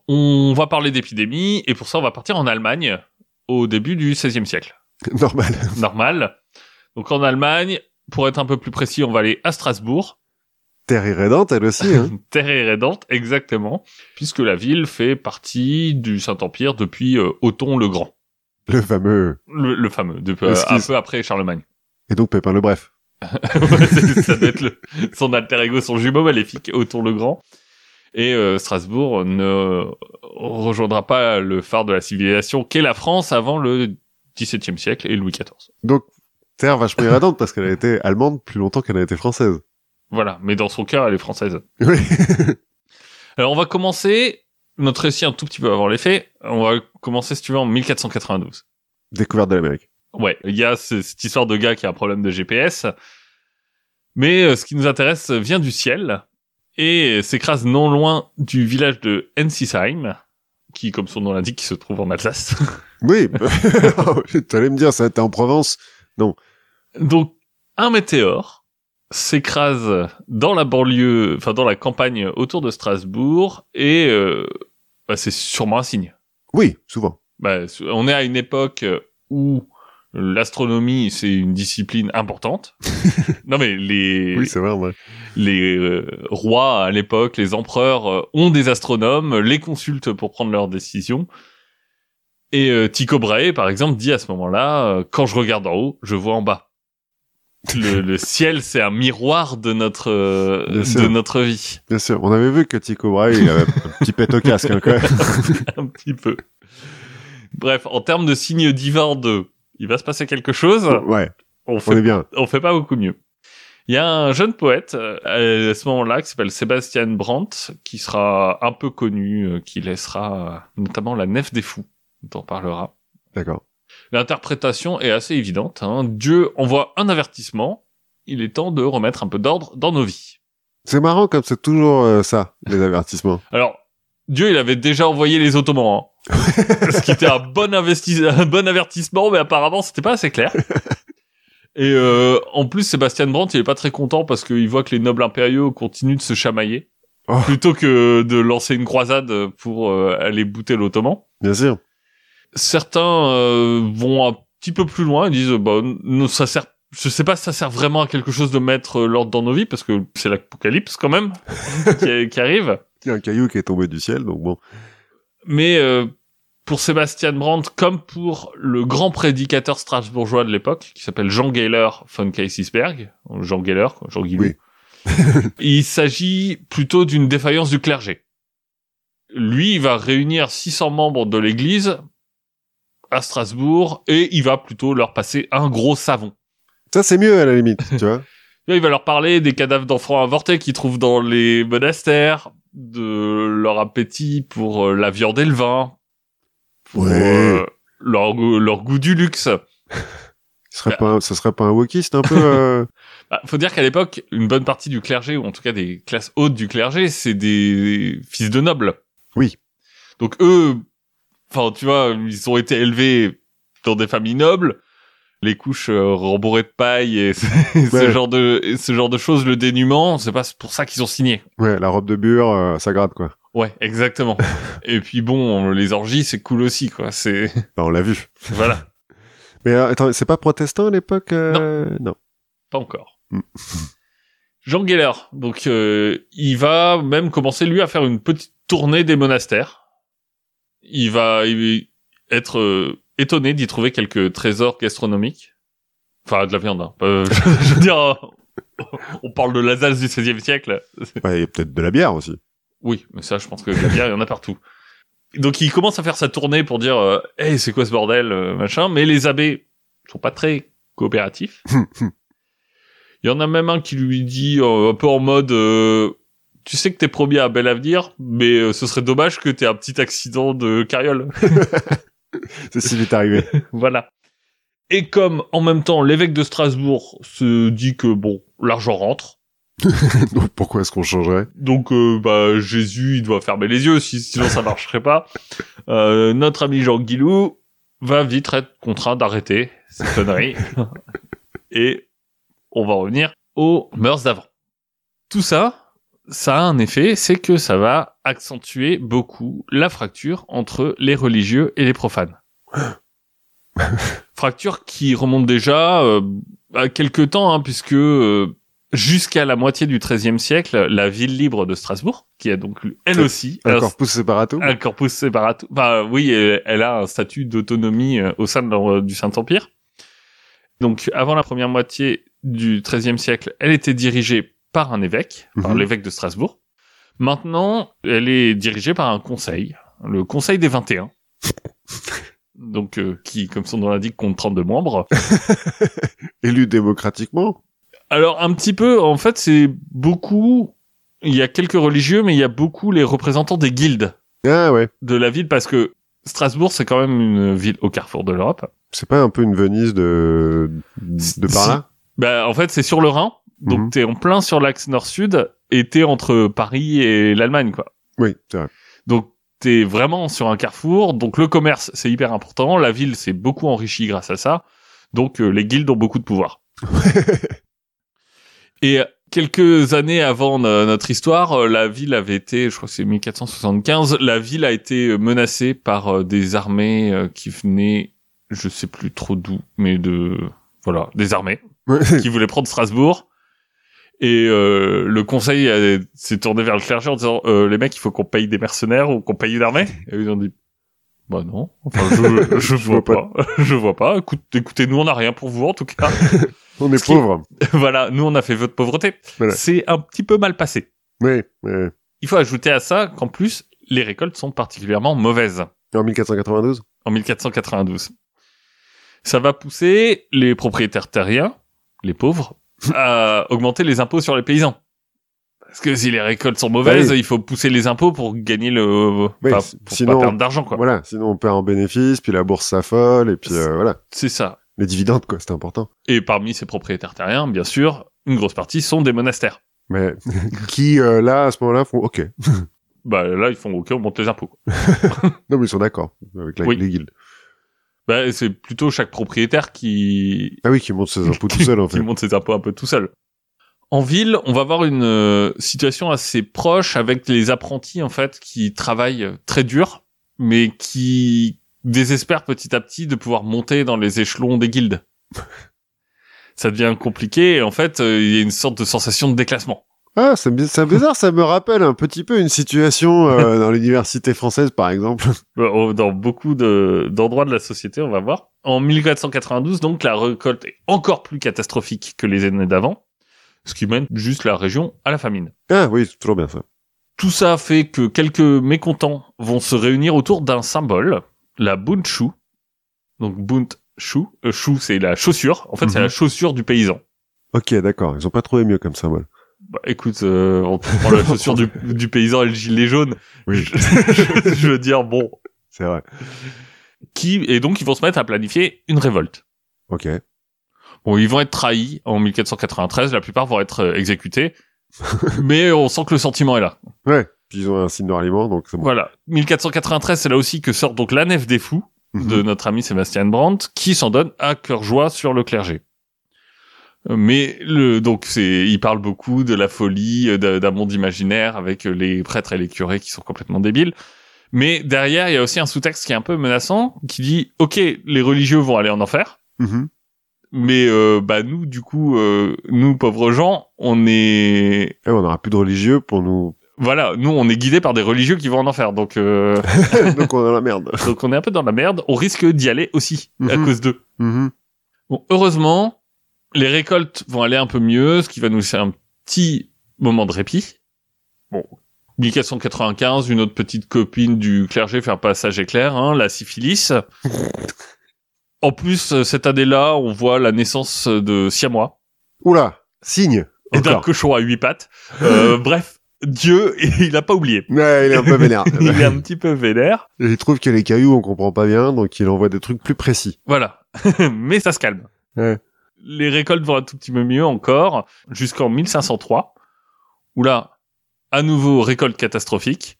On va parler d'épidémie et pour ça on va partir en Allemagne au début du XVIe siècle. Normal. Normal. Donc en Allemagne, pour être un peu plus précis, on va aller à Strasbourg. Terre irrédente, elle aussi. Hein. Terre irrédente, exactement, puisque la ville fait partie du Saint-Empire depuis euh, Othon le Grand, le fameux. le, le fameux, depuis, Le euh, un peu après Charlemagne. Et donc Pépin le Bref. Ça doit être le- son alter ego, son jumeau maléfique, Othon le Grand. Et euh, Strasbourg ne rejoindra pas le phare de la civilisation qu'est la France avant le XVIIe siècle et Louis XIV. Donc Terre vachement irrédente parce qu'elle a été allemande plus longtemps qu'elle a été française. Voilà, mais dans son cœur, elle est française. Oui. Alors on va commencer notre récit un tout petit peu avant les faits. On va commencer, si tu veux, en 1492. Découverte de l'Amérique. Ouais, il y a ce- cette histoire de gars qui a un problème de GPS. Mais euh, ce qui nous intéresse vient du ciel et s'écrase non loin du village de Ensisheim, qui, comme son nom l'indique, se trouve en Alsace. Oui. T'allais me dire ça, t'es en Provence. Donc, un météore s'écrase dans la banlieue, enfin dans la campagne autour de Strasbourg et euh, bah, c'est sûrement un signe. Oui, souvent. Bah, on est à une époque où l'astronomie c'est une discipline importante. non mais les Oui, c'est vrai. Ouais. les euh, rois à l'époque, les empereurs euh, ont des astronomes, les consultent pour prendre leurs décisions. Et euh, Tycho Brahe, par exemple, dit à ce moment-là, euh, quand je regarde en haut, je vois en bas. Le, le ciel, c'est un miroir de notre euh, de notre vie, Bien sûr. On avait vu que Tycho Brahe, il avait un petit pet au casque, hein, quand même. un petit peu. Bref, en termes de signes divins de, il va se passer quelque chose. Ouais, On on fait est bien. on fait pas beaucoup mieux. Il y a un jeune poète euh, à ce moment-là qui s'appelle Sébastien Brandt, qui sera un peu connu, euh, qui laissera notamment la Nef des Fous, dont on parlera. D'accord. L'interprétation est assez évidente. Hein. Dieu envoie un avertissement. Il est temps de remettre un peu d'ordre dans nos vies. C'est marrant comme c'est toujours euh, ça, les avertissements. Alors, Dieu, il avait déjà envoyé les Ottomans, hein. ce qui était un bon, un bon avertissement, mais apparemment, c'était pas assez clair. Et euh, en plus, Sébastien Brandt, il est pas très content parce qu'il voit que les nobles impériaux continuent de se chamailler, Oh. plutôt que de lancer une croisade pour euh, aller bouter l'Ottoman. Bien sûr. Certains euh, vont un petit peu plus loin et disent, bah, non, ça sert. Je sais pas si ça sert vraiment à quelque chose de mettre euh, l'ordre dans nos vies parce que c'est l'apocalypse quand même qui, qui arrive. Il y a un caillou qui est tombé du ciel, donc bon. Mais euh, pour Sébastien Brandt, comme pour le grand prédicateur strasbourgeois de l'époque, qui s'appelle Jean Gehler von Keysersberg, Jean Gehler, quoi, Jean Guillou, Oui. il s'agit plutôt d'une défaillance du clergé. Lui, il va réunir 600 membres de l'église à Strasbourg et il va plutôt leur passer un gros savon. Ça, c'est mieux à la limite, tu vois. Là, il va leur parler des cadavres d'enfants avortés qu'ils trouvent dans les monastères, de leur appétit pour euh, la viande et le vin, pour Ouais. euh, leur, goût- leur goût du luxe. Ce serait pas, un- ce serait pas un wokiste un peu. euh, Bah, faut dire qu'à l'époque, une bonne partie du clergé, ou en tout cas des classes hautes du clergé, c'est des fils de nobles. Oui. Donc eux, enfin tu vois, ils ont été élevés dans des familles nobles, les couches euh, rembourrées de paille et ce Ouais. genre de et ce genre de choses, le dénuement, c'est pas pour ça qu'ils ont signé. Ouais, la robe de bure, euh, ça gratte quoi. Ouais, exactement. et puis bon, les orgies, c'est cool aussi, quoi. C'est Bah, on l'a vu. voilà, Mais euh, attends, c'est pas protestant à l'époque euh... Non. pas encore. Mm. Jean Geller, donc euh, il va même commencer lui à faire une petite tournée des monastères. Il va être euh, étonné d'y trouver quelques trésors gastronomiques. Enfin, de la viande. Hein. Euh, je, veux dire, euh, on parle de l'Alsace du XVIe siècle. Ouais, a peut-être de la bière aussi. Oui, mais ça, je pense que de la bière, il y en a partout. Donc, il commence à faire sa tournée pour dire, euh, hey, c'est quoi ce bordel, euh, machin. Mais les abbés sont pas très coopératifs. Il y en a même un qui lui dit, euh, un peu en mode, euh, tu sais que t'es promis à un bel avenir, mais euh, ce serait dommage que t'aies un petit accident de carriole. Si vite arrivé. voilà. Et comme, en même temps, l'évêque de Strasbourg se dit que, bon, l'argent rentre, Donc pourquoi est-ce qu'on changerait? Donc euh, bah Jésus il doit fermer les yeux si- sinon ça marcherait pas. Euh, notre ami Jean Guilou va vite être contraint d'arrêter cette connerie et on va revenir aux mœurs d'avant. Tout ça, ça a un effet, c'est que ça va accentuer beaucoup la fracture entre les religieux et les profanes. fracture qui remonte déjà euh, bah, quelque temps, hein, puisque euh, jusqu'à la moitié du XIIIe siècle, la ville libre de Strasbourg, qui a donc elle aussi un corpus separatum. un corpus separatum, bah oui, elle, elle a un statut d'autonomie euh, au sein de du Saint-Empire. Donc avant la première moitié du XIIIe siècle, elle était dirigée par un évêque, par Mhm. l'évêque de Strasbourg. Maintenant, elle est dirigée par un conseil, le Conseil des 21. Donc, euh, qui, comme son nom l'indique, compte 32 membres. Élu démocratiquement. Alors, un petit peu, en fait, c'est beaucoup... Il y a quelques religieux, mais il y a beaucoup les représentants des guildes Ah ouais. de la ville, parce que Strasbourg, c'est quand même une ville au carrefour de l'Europe. C'est pas un peu une Venise de, de par Si. là? Bah, en fait, c'est sur le Rhin, donc Mhm. t'es en plein sur l'axe nord-sud, et t'es entre Paris et l'Allemagne, quoi. Oui, c'est vrai. Donc t'es vraiment sur un carrefour. Donc le commerce c'est hyper important. La ville s'est beaucoup enrichie grâce à ça. Donc euh, les guildes ont beaucoup de pouvoir. Et euh, quelques années avant no- notre histoire, euh, la ville avait été, je crois que c'est 1475, la ville a été menacée par des armées qui venaient, je sais plus trop d'où, mais de voilà, des armées qui voulaient prendre Strasbourg. Et euh, le conseil s'est tourné vers le clergé en disant euh, les mecs, il faut qu'on paye des mercenaires ou qu'on paye une armée. Et ils ont dit bah non, enfin je je vois pas, je vois pas. Écoute, écoutez, nous on n'a rien pour vous en tout cas. On est Ce qui- pauvre. voilà, nous on a fait votre pauvreté. Voilà. C'est un petit peu mal passé. Oui, oui. Il faut ajouter à ça qu'en plus les récoltes sont particulièrement mauvaises En 1492? en 1492. Ça va pousser les propriétaires terriens, les pauvres, à augmenter les impôts sur les paysans. Parce que si les récoltes sont mauvaises, oui. il faut pousser les impôts pour gagner le, Oui, pour sinon- pas perdre d'argent, quoi. Voilà. Sinon, on perd en bénéfice, puis la bourse s'affole, et puis euh, voilà. C'est ça. Les dividendes, quoi, c'est important. Et parmi ces propriétaires terriens, bien sûr, une grosse partie sont des monastères. Mais qui, euh, là, à ce moment-là, font OK. Bah, là, ils font OK, on monte les impôts. Non, mais ils sont d'accord avec la- Oui. les guildes. Bah, c'est plutôt chaque propriétaire qui, Ah oui, qui montent ses impôts tout seul, en qui fait. monte ses impôts un peu tout seul. En ville, on va avoir une euh, situation assez proche avec les apprentis en fait qui travaillent très dur, mais qui désespèrent petit à petit de pouvoir monter dans les échelons des guildes. Ça devient compliqué et en fait, euh, il y a une sorte de sensation de déclassement. Ah, c'est bi- c'est bizarre, ça me rappelle un petit peu une situation euh, dans l'université française, par exemple. Euh, Dans beaucoup de- d'endroits de la société, on va voir. En 1492, donc, la récolte est encore plus catastrophique que les années d'avant, ce qui mène juste la région à la famine. Ah oui, c'est toujours bien ça. Tout ça fait que quelques mécontents vont se réunir autour d'un symbole, la Buntshu. Donc Buntshu, euh, chou c'est la chaussure. En fait, c'est Mhm. la chaussure du paysan. Ok, d'accord. Ils ont pas trouvé mieux comme symbole. Bah, écoute, euh, on prend la chaussure du, du paysan et le gilet jaune. Oui. Je, je- je veux dire, bon, C'est vrai. qui et donc ils vont se mettre à planifier une révolte. Ok. Bon, ils vont être trahis en 1493. La plupart vont être euh, exécutés, mais on sent que le sentiment est là. Ouais. Puis ils ont un signe de ralliement, donc c'est bon. Voilà. 1493, c'est là aussi que sort donc la nef des fous. Mhm. de notre ami Sébastien Brandt, qui s'en donne à cœur joie sur le clergé. Mais le donc c'est il parle beaucoup de la folie euh, d'un monde imaginaire avec euh, les prêtres et les curés qui sont complètement débiles. Mais derrière, il y a aussi un sous-texte qui est un peu menaçant, qui dit OK, les religieux vont aller en enfer, Mhm. mais euh, bah nous du coup euh, nous pauvres gens, on est Eh, on n'aura plus de religieux pour nous. voilà, nous on est guidés par des religieux qui vont en enfer. Donc euh, donc on est dans la merde. donc on est un peu dans la merde, on risque d'y aller aussi à Mhm. cause d'eux. Mhm. Bon, heureusement, les récoltes vont aller un peu mieux, ce qui va nous laisser un petit moment de répit. Bon, 1495, une autre petite copine du clergé fait un passage éclair, hein, la syphilis. en plus, euh, cette année-là, on voit la naissance de Siamois Oula, signe. et d'un cochon à huit pattes. Euh, bref, Dieu, il a pas oublié. Ouais, il est un peu vénère. Il est un petit peu vénère. Il trouve que les cailloux, on comprend pas bien, donc il envoie des trucs plus précis. Voilà. Mais ça se calme. Ouais. Les récoltes vont un tout petit peu mieux encore, jusqu'en 1503, où là, à nouveau, récolte catastrophique.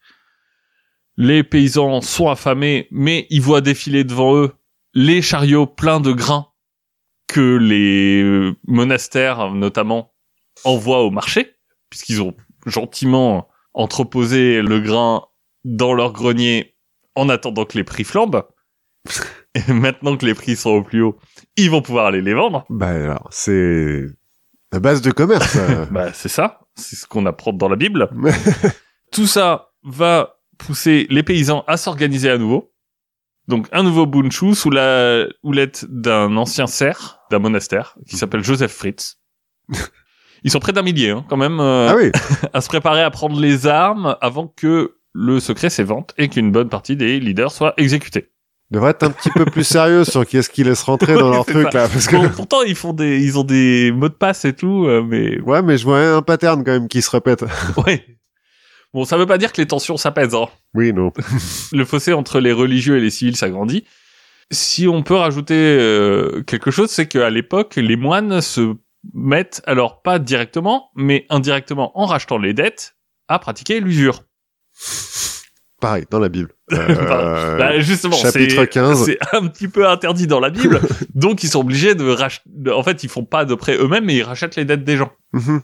Les paysans sont affamés, mais ils voient défiler devant eux les chariots pleins de grains que les monastères, notamment, envoient au marché, puisqu'ils ont gentiment entreposé le grain dans leur grenier en attendant que les prix flambent. Et maintenant que les prix sont au plus haut, ils vont pouvoir aller les vendre. Bah alors, c'est la base de commerce. ça. Bah, c'est ça. C'est ce qu'on apprend dans la Bible. Tout ça va pousser les paysans à s'organiser à nouveau. Donc, un nouveau Bunchu sous la houlette d'un ancien cerf d'un monastère qui s'appelle Joseph Fritz. Ils sont près d'un millier, hein, quand même, euh, ah oui, à se préparer à prendre les armes avant que le secret s'évente et qu'une bonne partie des leaders soient exécutés. Devrait être un petit peu plus sérieux sur qui est-ce qui laisse rentrer dans leur truc ça. là, parce que Bon, pourtant, ils font des, ils ont des mots de passe et tout, euh, mais ouais, mais je vois un pattern quand même qui se répète. ouais. Bon, ça veut pas dire que les tensions s'apaisent. Hein. Oui, non. le fossé entre les religieux et les civils s'agrandit. Si on peut rajouter euh, quelque chose, c'est qu'à l'époque, les moines se mettent, alors pas directement, mais indirectement en rachetant les dettes, à pratiquer l'usure. Pareil dans la Bible. Euh, Bah, justement, chapitre c'est 15. c'est un petit peu interdit dans la Bible, donc ils sont obligés de racheter. En fait, ils font pas de prêt eux-mêmes, mais ils rachètent les dettes des gens. mhm.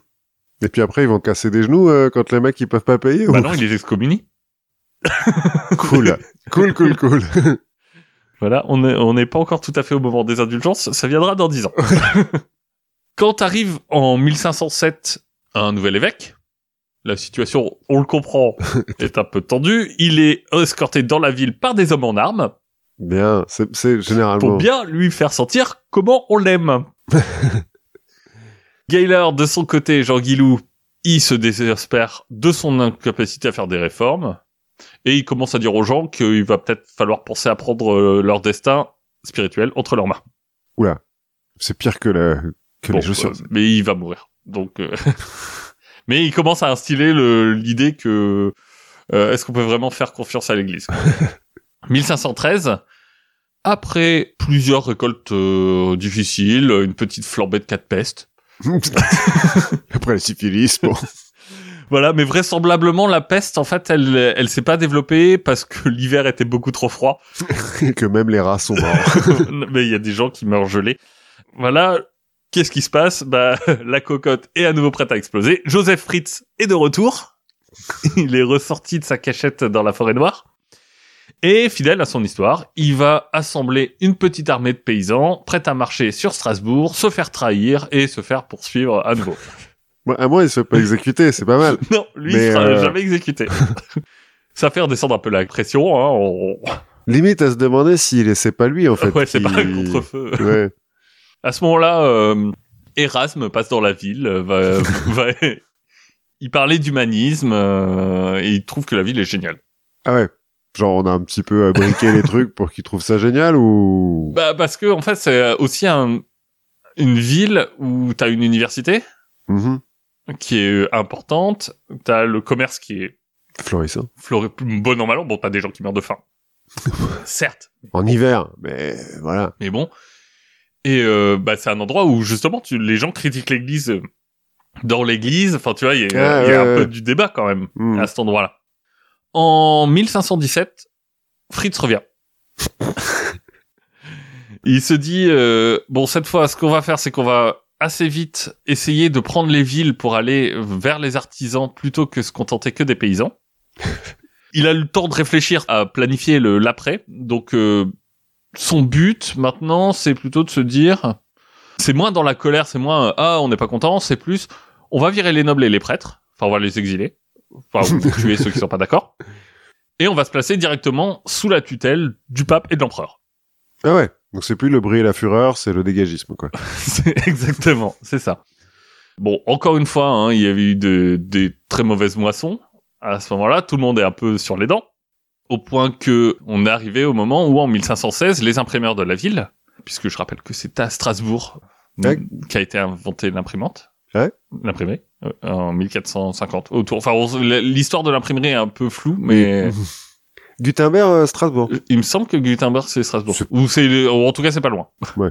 Et puis après, ils vont casser des genoux euh, quand les mecs ils peuvent pas payer. Bah ou- non, ils les excommunient. cool, cool, cool, cool. Voilà, on n'est on n'est pas encore tout à fait au moment des indulgences, ça viendra dans dix ans. Quand arrive en 1507 un nouvel évêque, la situation, on le comprend, est un peu tendue. Il est escorté dans la ville par des hommes en armes Bien, c'est généralement. pour bien lui faire sentir comment on l'aime. Gaylor, de son côté, Jean Guilou, il se désespère de son incapacité à faire des réformes et il commence à dire aux gens qu'il va peut-être falloir penser à prendre euh, leur destin spirituel entre leurs mains. Oula, c'est pire que la que Bon, les euh, mais il va mourir. Donc, euh, mais il commence à instiller le- l'idée que euh, est-ce qu'on peut vraiment faire confiance à l'Église quoi. 1513. Après plusieurs récoltes euh, difficiles, une petite flambée de quatre pestes. Après la syphilis, bon. Voilà, mais vraisemblablement la peste, en fait, elle, elle s'est pas développée parce que l'hiver était beaucoup trop froid. que même les rats sont morts. mais il y a des gens qui meurent gelés. Voilà. Qu'est-ce qui se passe? Bah, la cocotte est à nouveau prête à exploser. Joseph Fritz est de retour. il est ressorti de sa cachette dans la forêt noire. Et fidèle à son histoire, il va assembler une petite armée de paysans prête à marcher sur Strasbourg, se faire trahir et se faire poursuivre à nouveau. Moi, à moi, il se fait pas exécuter, c'est pas mal. non, lui, Mais, il sera euh, jamais exécuté. Ça fait redescendre un peu la pression. Hein. on- Limite à se demander s'il laissait pas lui, en fait. ouais, c'est qui- pas un contre-feu. Ouais. À ce moment-là, euh, Erasme passe dans la ville, euh, va, va- il parlait d'humanisme euh, et il trouve que la ville est géniale. Ah ouais. Genre, on a un petit peu abriqué les trucs pour qu'il trouve ça génial ou... Bah parce que en fait, c'est aussi un, une ville où t'as une université Mhm. qui est euh, importante, t'as le commerce qui est Florissant. floré, bon an, bon t'as des gens qui meurent de faim, certes, En hiver, mais voilà. mais bon. Et euh, bah c'est un endroit où justement tu, les gens critiquent l'Église euh, dans l'Église. Enfin tu vois, il y a, Ah, y a un peu du débat quand même. Hmm. à cet endroit-là. En 1517, Fritz revient. Il se dit euh, bon cette fois ce qu'on va faire c'est qu'on va assez vite essayer de prendre les villes pour aller vers les artisans plutôt que se contenter que des paysans. Il a le temps de réfléchir à planifier l'après. Donc euh, son but maintenant c'est plutôt de se dire c'est moins dans la colère, c'est moins euh, ah on n'est pas content, c'est plus on va virer les nobles et les prêtres, enfin on va les exiler, enfin tuer ceux qui sont pas d'accord, et on va se placer directement sous la tutelle du pape et de l'empereur. Ah ouais. Donc c'est plus le bruit et la fureur, c'est le dégagisme, quoi. C'est exactement, c'est ça. Bon, encore une fois, hein, il y avait eu de- des très mauvaises moissons. À ce moment-là, tout le monde est un peu sur les dents, au point que on est arrivé au moment où, en 1516, les imprimeurs de la ville, puisque je rappelle que c'est à Strasbourg Ouais. qu'a été inventée l'imprimante, Ouais. euh, en 1450. Autour, enfin, l'histoire de l'imprimerie est un peu floue, mais Gutenberg, euh, Strasbourg. il me semble que Gutenberg c'est Strasbourg. Ou c'est en tout cas c'est pas loin. Ouais.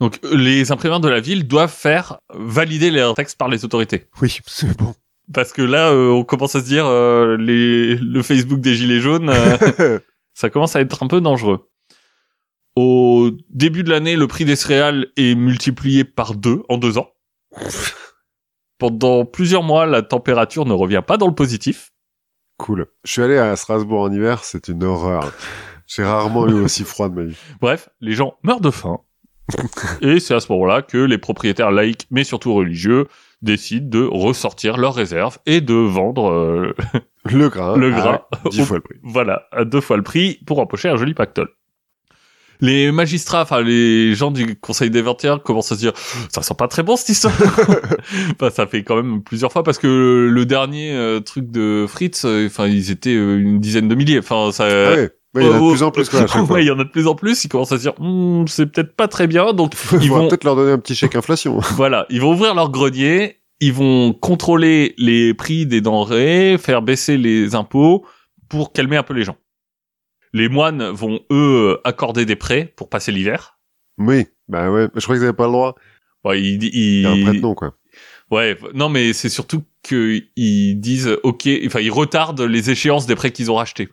Donc euh, les imprimeurs de la ville doivent faire valider leurs textes par les autorités. Oui, c'est bon. Parce que là euh, on commence à se dire euh, les le Facebook des gilets jaunes euh, ça commence à être un peu dangereux. Au début de l'année, le prix des céréales est multiplié par deux en deux ans. Pendant plusieurs mois, la température ne revient pas dans le positif. cool. Je suis allé à Strasbourg en hiver, c'est une horreur. J'ai rarement eu aussi froid de ma vie. Bref, les gens meurent de faim. et c'est à ce moment-là que les propriétaires laïcs, mais surtout religieux, décident de ressortir leurs réserves et de vendre euh, Le grain. Le ouais, dix fois le prix. voilà, à deux fois le prix pour empocher un joli pactole. Les magistrats, enfin les gens du Conseil des 21 commencent à se dire ça sent pas très bon cette histoire. enfin, ça fait quand même plusieurs fois parce que le dernier euh, truc de Fritz, euh, enfin ils étaient euh, une dizaine de milliers. Enfin ça. Ah ouais. Ouais, il y en a de euh, plus en plus, il y en a de plus en plus. Ils commencent à se dire Hmm, c'est peut-être pas très bien. Donc Il ils vont peut-être leur donner un petit chèque inflation. voilà, ils vont ouvrir leur grenier, ils vont contrôler les prix des denrées, faire baisser les impôts pour calmer un peu les gens. Les moines vont eux accorder des prêts pour passer l'hiver. Oui. Bah ouais. Je crois qu'ils avaient pas le droit. Ouais, ils, Il y a un ils- prête-nom, quoi. ouais, non mais c'est surtout que ils disent OK, enfin ils retardent les échéances des prêts qu'ils ont rachetés.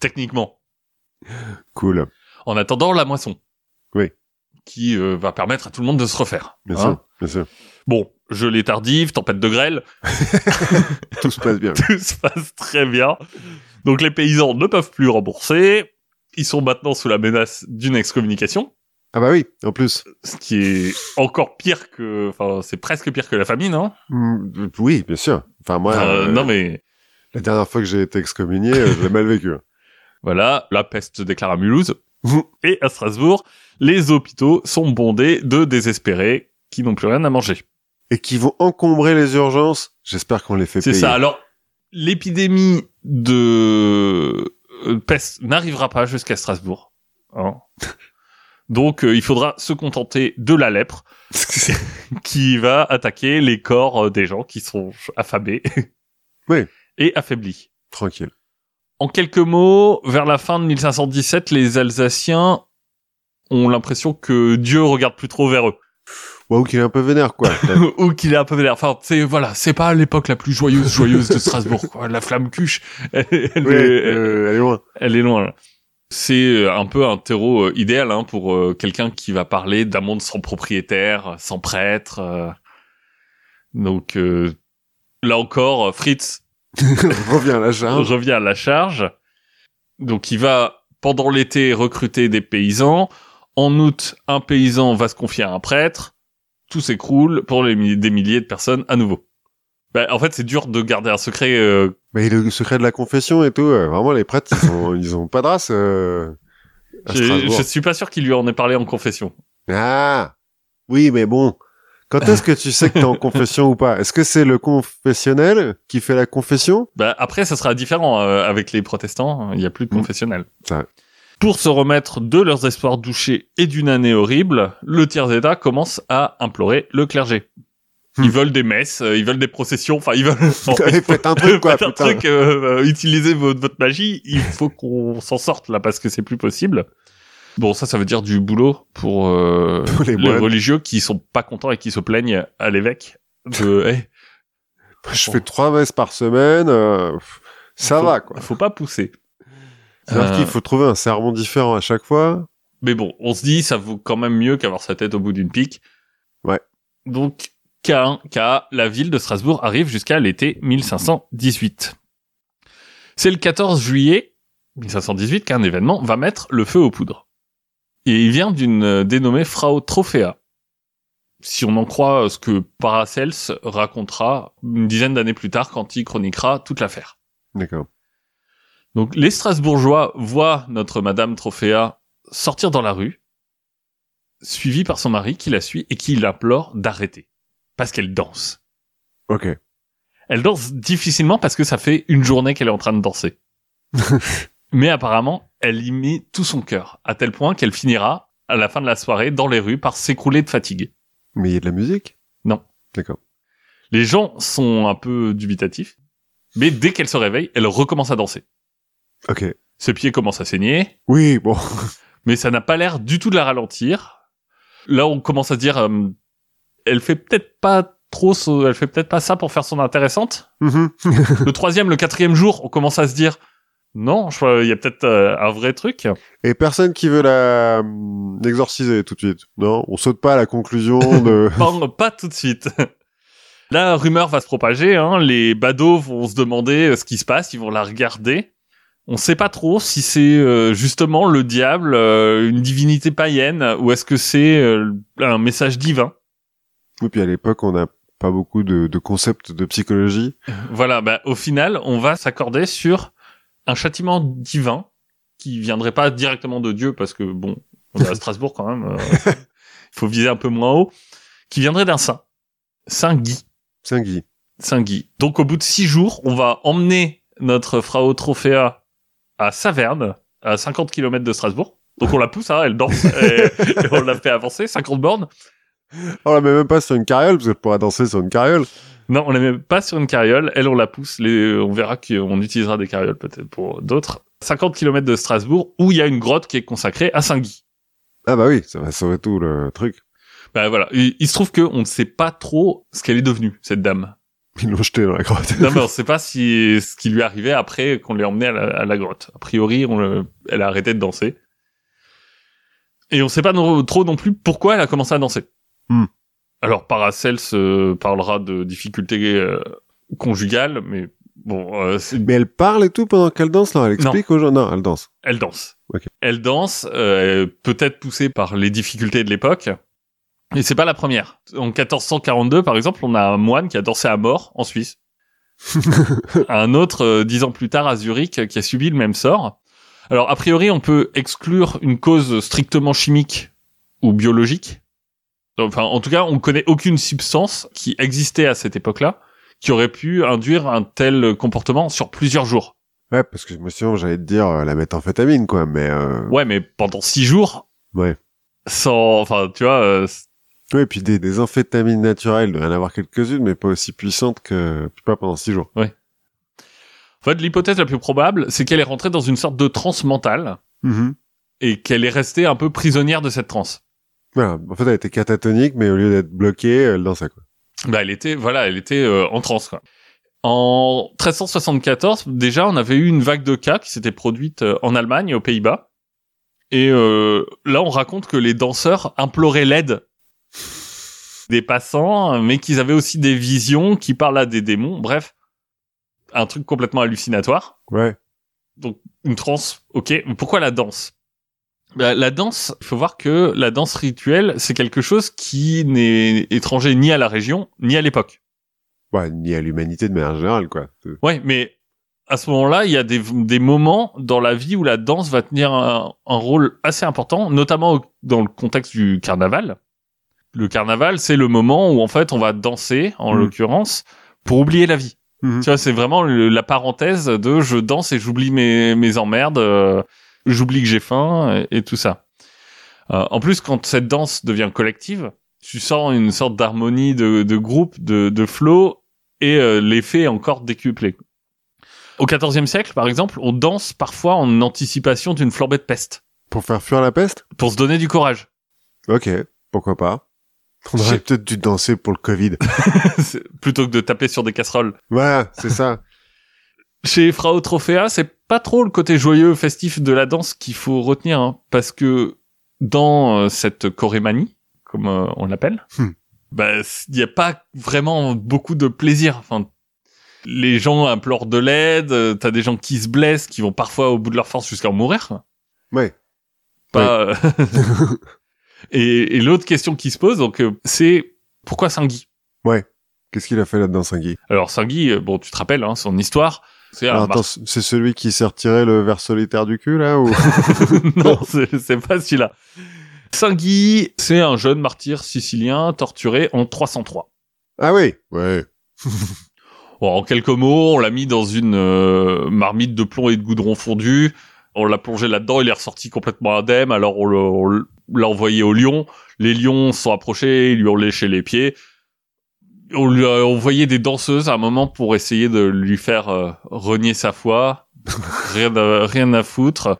Techniquement. Cool. En attendant la moisson. Oui. Qui euh, va permettre à tout le monde de se refaire. Bien Hein sûr. Bien sûr. Bon, gelée tardive, tempête de grêle, Tout se passe bien. tout se passe très bien. Donc les paysans ne peuvent plus rembourser. Ils sont maintenant sous la menace d'une excommunication, Ah bah oui. En plus. ce qui est encore pire que, enfin, c'est presque pire que la famine, hein. Mm, Oui, bien sûr. Enfin, moi, Euh, euh, non mais la dernière fois que j'ai été excommunié, euh, je l'ai mal vécu. Voilà, la peste se déclare à Mulhouse et à Strasbourg, les hôpitaux sont bondés de désespérés qui n'ont plus rien à manger. Et qui vont encombrer les urgences. J'espère qu'on les fait C'est payer. ça. Alors, l'épidémie de euh, peste n'arrivera pas jusqu'à Strasbourg. hein. Donc, euh, il faudra se contenter de la lèpre qui va attaquer les corps euh, des gens qui sont affamés Oui. et affaiblis. Tranquille. En quelques mots, vers la fin de 1517, les Alsaciens ont l'impression que Dieu regarde plus trop vers eux. Waouh, qu'il est un peu vénère, quoi. ou qu'il est un peu vénère. Enfin, c'est voilà, c'est pas l'époque la plus joyeuse joyeuse de Strasbourg. Quoi. La flamme cuche, elle, elle Oui, est, euh, elle est loin. elle est loin. C'est euh, un peu un terreau euh, idéal hein, pour euh, quelqu'un qui va parler d'un monde sans propriétaire, sans prêtre. Donc là encore, Fritz Reviens à la charge. revient à la charge. Donc il va pendant l'été recruter des paysans. En août, un paysan va se confier à un prêtre. Tout s'écroule pour les des milliers de personnes à nouveau. Ben, en fait, c'est dur de garder un secret. euh, Mais le secret de la confession et tout, euh, vraiment, les prêtres, ils ont, ils ont pas de race, euh, je, je suis pas sûr qu'il lui en ait parlé en confession. Ah! Oui, mais bon. Quand est-ce que tu sais que t'es en confession ou pas? Est-ce que c'est le confessionnel qui fait la confession? Ben, après, ça sera différent euh, avec les protestants. Il y a plus de Mm. confessionnel. Pour se remettre de leurs espoirs douchés et d'une année horrible, le tiers état commence à implorer le clergé. Ils Hmm. veulent des messes, euh, ils veulent des processions, enfin ils veulent. Faites un truc, quoi, faites un putain. truc, euh, euh, utilisez votre, votre magie. Il faut qu'on s'en sorte là parce que c'est plus possible. Bon, ça, ça veut dire du boulot pour, euh, Pour les religieux qui sont pas contents et qui se plaignent à l'évêque de. hey, Je fais trois messes par semaine, euh, ça faut- va, quoi. Faut pas pousser. C'est-à-dire Euh, qu'il faut trouver un sermon différent à chaque fois. Mais bon, on se dit, ça vaut quand même mieux qu'avoir sa tête au bout d'une pique. Ouais. Donc, K1, K, la ville de Strasbourg arrive jusqu'à l'été 1518. C'est le 14 juillet 1518 qu'un événement va mettre le feu aux poudres. Et il vient d'une euh, dénommée Frau Trophéa. Si on en croit euh, ce que Paracels racontera une dizaine d'années plus tard quand il chroniquera toute l'affaire. D'accord. Donc les Strasbourgeois voient notre Madame Trophéa sortir dans la rue, suivie par son mari qui la suit et qui l'implore d'arrêter. Parce qu'elle danse. Ok. Elle danse difficilement parce que ça fait une journée qu'elle est en train de danser. Mais apparemment, elle y met tout son cœur, à tel point qu'elle finira, à la fin de la soirée, dans les rues par s'écrouler de fatigue. Mais il y a de la musique? Non. D'accord. Les gens sont un peu dubitatifs, mais dès qu'elle se réveille, elle recommence à danser. Ok. Ses pieds commencent à saigner, Oui, bon. mais ça n'a pas l'air du tout de la ralentir. Là, on commence à se dire, euh, elle fait peut-être pas trop, elle fait peut-être pas ça pour faire son intéressante. Mhm. Le troisième, le quatrième jour, on commence à se dire, non, il y a peut-être euh, un vrai truc. Et personne qui veut la hum, l'exorciser tout de suite. Non, on saute pas à la conclusion de. Pas, pas tout de suite. La rumeur va se propager, hein, les badauds vont se demander euh, ce qui se passe, ils vont la regarder. On sait pas trop si c'est euh, justement le diable, euh, une divinité païenne, ou est-ce que c'est euh, un message divin. Et puis à l'époque, on n'a pas beaucoup de, de concepts de psychologie. Voilà, bah, au final, on va s'accorder sur un châtiment divin qui viendrait pas directement de Dieu, parce que bon, on est à Strasbourg quand même, il faut viser un peu moins haut, qui viendrait d'un saint, Saint Guy. Saint Guy. Saint Guy. Donc au bout de six jours, on va emmener notre Frau Trophéa à Saverne, à 50 km de Strasbourg. Donc on la pousse, hein, elle danse, et, et on la fait avancer, 50 bornes. On la met même pas sur une carriole, parce qu'elle pourra danser sur une carriole. Non, on la met pas sur une carriole, elle on la pousse, les, on verra qu'on utilisera des carrioles peut-être pour d'autres. 50 km de Strasbourg, où il y a une grotte qui est consacrée à Saint Guy. Ah bah oui, ça va sauver tout le truc. Bah voilà, il, il se trouve que on ne sait pas trop ce qu'elle est devenue, cette dame. Ils l'ont jeté dans la grotte. Non mais on sait pas si ce qui lui arrivé après qu'on l'ait emmenée à la, à la grotte. A priori, on le- elle a arrêté de danser. Et on sait pas trop non plus pourquoi elle a commencé à danser. Hmm. Alors Paracels euh, parlera de difficultés euh, conjugales, mais bon, euh, Mais elle parle et tout pendant qu'elle danse, là. Elle explique aux gens. Non, elle danse. elle danse. Elle danse, euh, peut-être poussée par les difficultés de l'époque. Et c'est pas la première. En 1442, par exemple, on a un moine qui a dansé à mort en Suisse. un autre, dix ans plus tard, à Zurich, qui a subi le même sort. Alors, a priori, on peut exclure une cause strictement chimique ou biologique. Enfin, en tout cas, on connaît aucune substance qui existait à cette époque-là qui aurait pu induire un tel comportement sur plusieurs jours. Ouais, parce que moi, sinon, j'allais te dire euh, la méthamphétamine, quoi. Mais euh... Ouais, mais pendant six jours, ouais. sans, enfin, tu vois, euh, Ouais, et puis des, des amphétamines naturelles, il doit y en avoir quelques-unes, mais pas aussi puissantes que, pas pendant six jours. en fait, l'hypothèse la plus probable, c'est qu'elle est rentrée dans une sorte de transe mentale Mhm. et qu'elle est restée un peu prisonnière de cette transe. Voilà. En fait, elle était catatonique, mais au lieu d'être bloquée, elle dansait, quoi. Bah, elle était, voilà, elle était euh, en transe, quoi. En 1374, déjà, on avait eu une vague de cas qui s'était produite euh, en Allemagne et aux Pays-Bas. Et euh, là, on raconte que les danseurs imploraient l'aide des passants, mais qu'ils avaient aussi des visions qui parlent à des démons. Bref, un truc complètement hallucinatoire. Ouais. une transe, ok. Mais pourquoi la danse? Bah, La danse, il faut voir que la danse rituelle, c'est quelque chose qui n'est étranger ni à la région, ni à l'époque. Ouais, ni à l'humanité de manière générale, quoi. Ouais, mais à ce moment-là, il y a des, des moments dans la vie où la danse va tenir un, un rôle assez important, notamment au- dans le contexte du carnaval. Le carnaval, c'est le moment où en fait on va danser, en Mhm. l'occurrence, pour oublier la vie. Mhm. Tu vois, c'est vraiment le- la parenthèse de je danse et j'oublie mes, mes emmerdes, euh, j'oublie que j'ai faim et, et tout ça. Euh, en plus, quand cette danse devient collective, tu sens une sorte d'harmonie de, de groupe, de, de flow, et euh, l'effet est encore décuplé. Au XIVe siècle, par exemple, on danse parfois en anticipation d'une flambée de peste, Pour faire fuir la peste? pour se donner du courage. Ok. Pourquoi pas? On aurait peut-être dû danser pour le Covid. Plutôt que de taper sur des casseroles. voilà, c'est ça. Chez Frau Trophéa, c'est pas trop le côté joyeux, festif de la danse qu'il faut retenir, hein, parce que dans euh, cette chorémanie, comme euh, on l'appelle, Hmm. bah, il n'y a pas vraiment beaucoup de plaisir. Enfin, les gens implorent de l'aide, euh, t'as des gens qui se blessent, qui vont parfois au bout de leur force jusqu'à en mourir. Ouais. Pas. euh, et et l'autre question qui se pose, donc, euh, c'est pourquoi Saint-Guy Qu'est-ce qu'il a fait là-dedans, Saint-Guy? Alors Saint-Guy, euh, bon, tu te rappelles, hein, son histoire, attends, c'est celui qui s'est retiré le verre solitaire du cul, là, ou? non, c'est pas celui-là. Saint-Guy, c'est un jeune martyr sicilien torturé en 303. ah oui. Ouais. Bon, en quelques mots, on l'a mis dans une euh, marmite de plomb et de goudron fondu. On l'a plongé là-dedans, il est ressorti complètement indemne. Alors on l'a envoyé au lion. Les lions se sont approchés, ils lui ont léché les pieds. On lui a envoyé des danseuses à un moment pour essayer de lui faire euh, renier sa foi. rien, à, rien à foutre.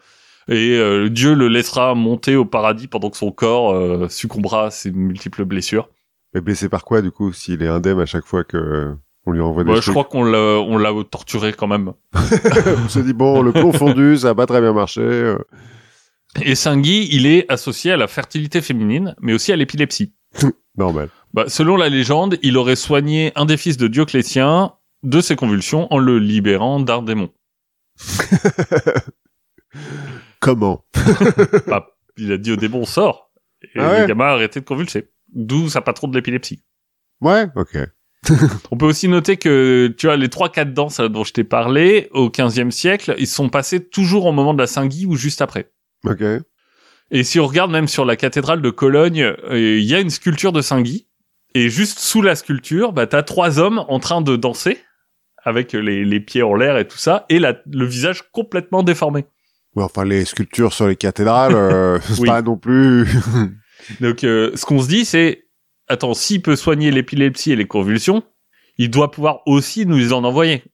Et euh, Dieu le laissera monter au paradis pendant que son corps euh, succombera à ses multiples blessures. Mais blessé par quoi, du coup, s'il est indemne à chaque fois que on lui envoie des Ouais, je trucs crois qu'on l'a, on l'a torturé quand même. On se dit, bon, le plomb fondu, ça a pas très bien marché. Et Saint-Guy, il est associé à la fertilité féminine, mais aussi à l'épilepsie. Normal. Bah, selon la légende, il aurait soigné un des fils de Dioclétien de ses convulsions en le libérant d'un démon. Comment Bah, il a dit au démon sort. Et Ah ouais? le gamin a arrêté de convulser. D'où ça patron de l'épilepsie. Ouais, ok. On peut aussi noter que, tu vois, les trois quatre danses dont je t'ai parlé, au 15e siècle, ils sont passés toujours au moment de la Saint-Guy ou juste après. Ok. Et si on regarde même sur la cathédrale de Cologne, euh, il y a une sculpture de Saint-Guy. Et juste sous la sculpture, bah, t'as trois hommes en train de danser, avec les, les pieds en l'air et tout ça, et la, le visage complètement déformé. Ouais, enfin, les sculptures sur les cathédrales, euh, c'est Oui. pas non plus... Donc, euh, ce qu'on se dit, c'est, attends, s'il peut soigner l'épilepsie et les convulsions, il doit pouvoir aussi nous en envoyer.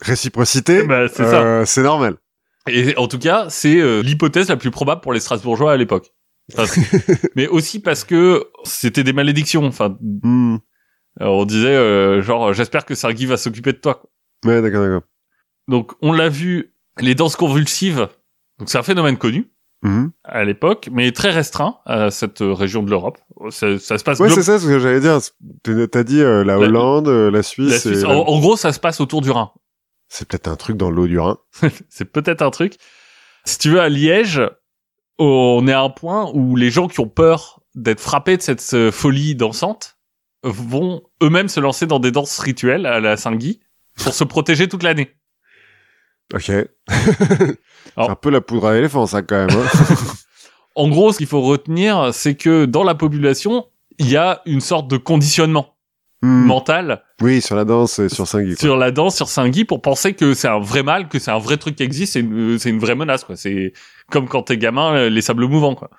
Réciprocité, Bah, c'est ça. euh, c'est normal. Et en tout cas, c'est euh, l'hypothèse la plus probable pour les Strasbourgeois à l'époque. Enfin, mais aussi parce que c'était des malédictions. Enfin, Hmm. on disait euh, genre, j'espère que Sergi va s'occuper de toi. quoi. Ouais, d'accord, d'accord. Donc, on l'a vu, les danses convulsives. Donc, c'est un phénomène connu Mhm. à l'époque, mais très restreint à cette région de l'Europe. Ça, ça se passe. Ouais, c'est ça ce que j'allais dire. T'as dit euh, la La- Hollande, euh, la la Suisse, Suisse. et En, la- en gros, ça se passe autour du Rhin. c'est peut-être un truc dans l'eau du Rhin. c'est peut-être un truc. Si tu veux, à Liège, on est à un point où les gens qui ont peur d'être frappés de cette euh, folie dansante vont eux-mêmes se lancer dans des danses rituelles à la Saint-Guy pour se protéger toute l'année. Ok. c'est un peu la poudre à l'éléphant, ça, quand même. hein. En gros, ce qu'il faut retenir, c'est que dans la population, il y a une sorte de conditionnement Hmm. mental Oui, sur la danse et sur Saint-Guy. sur la danse, sur Saint-Guy, pour penser que c'est un vrai mal, que c'est un vrai truc qui existe, c'est une, une vraie menace, quoi. C'est comme quand t'es gamin, euh, les sables mouvants, quoi.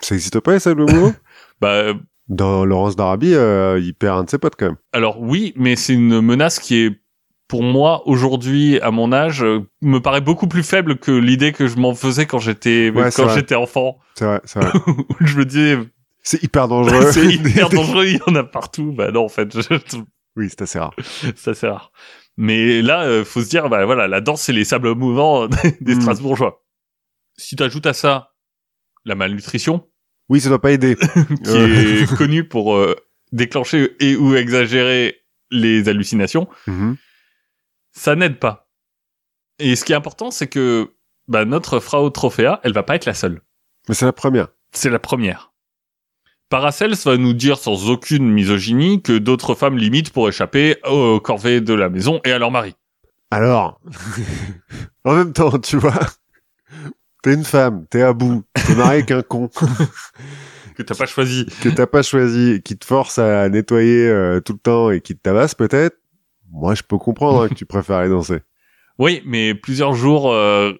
Ça existe pas, les sables mouvants? Bah, Dans Laurence d'Arabie, euh, il perd un de ses potes, quand même. Alors oui, mais c'est une menace qui est pour moi aujourd'hui à mon âge euh, me paraît beaucoup plus faible que l'idée que je m'en faisais quand j'étais Ouais, quand j'étais enfant. C'est vrai, c'est vrai. Je me disais c'est hyper dangereux. c'est hyper dangereux, il y en a partout. Bah non en fait, je- oui, c'est assez rare. c'est rare. Mais là, euh, faut se dire bah voilà, la danse c'est les sables mouvants des Mm. Strasbourgeois. Si tu ajoutes à ça la malnutrition Oui, ça doit pas aider. qui Euh. est connue pour euh, déclencher et ou exagérer les hallucinations, Mhm. ça n'aide pas. Et ce qui est important, c'est que bah, notre Frau Trophéa, elle va pas être la seule. Mais c'est la première. C'est la première. Paracels va nous dire sans aucune misogynie que d'autres femmes limitent pour échapper aux corvées de la maison et à leur mari. Alors, en même temps, tu vois, t'es une femme, t'es à bout, t'es marié avec un con Que t'as pas choisi. que t'as pas choisi, qui te force à nettoyer euh, tout le temps et qui te tabasse peut-être. Moi, je peux comprendre hein, que tu préfères aller danser. Oui, mais plusieurs jours... euh,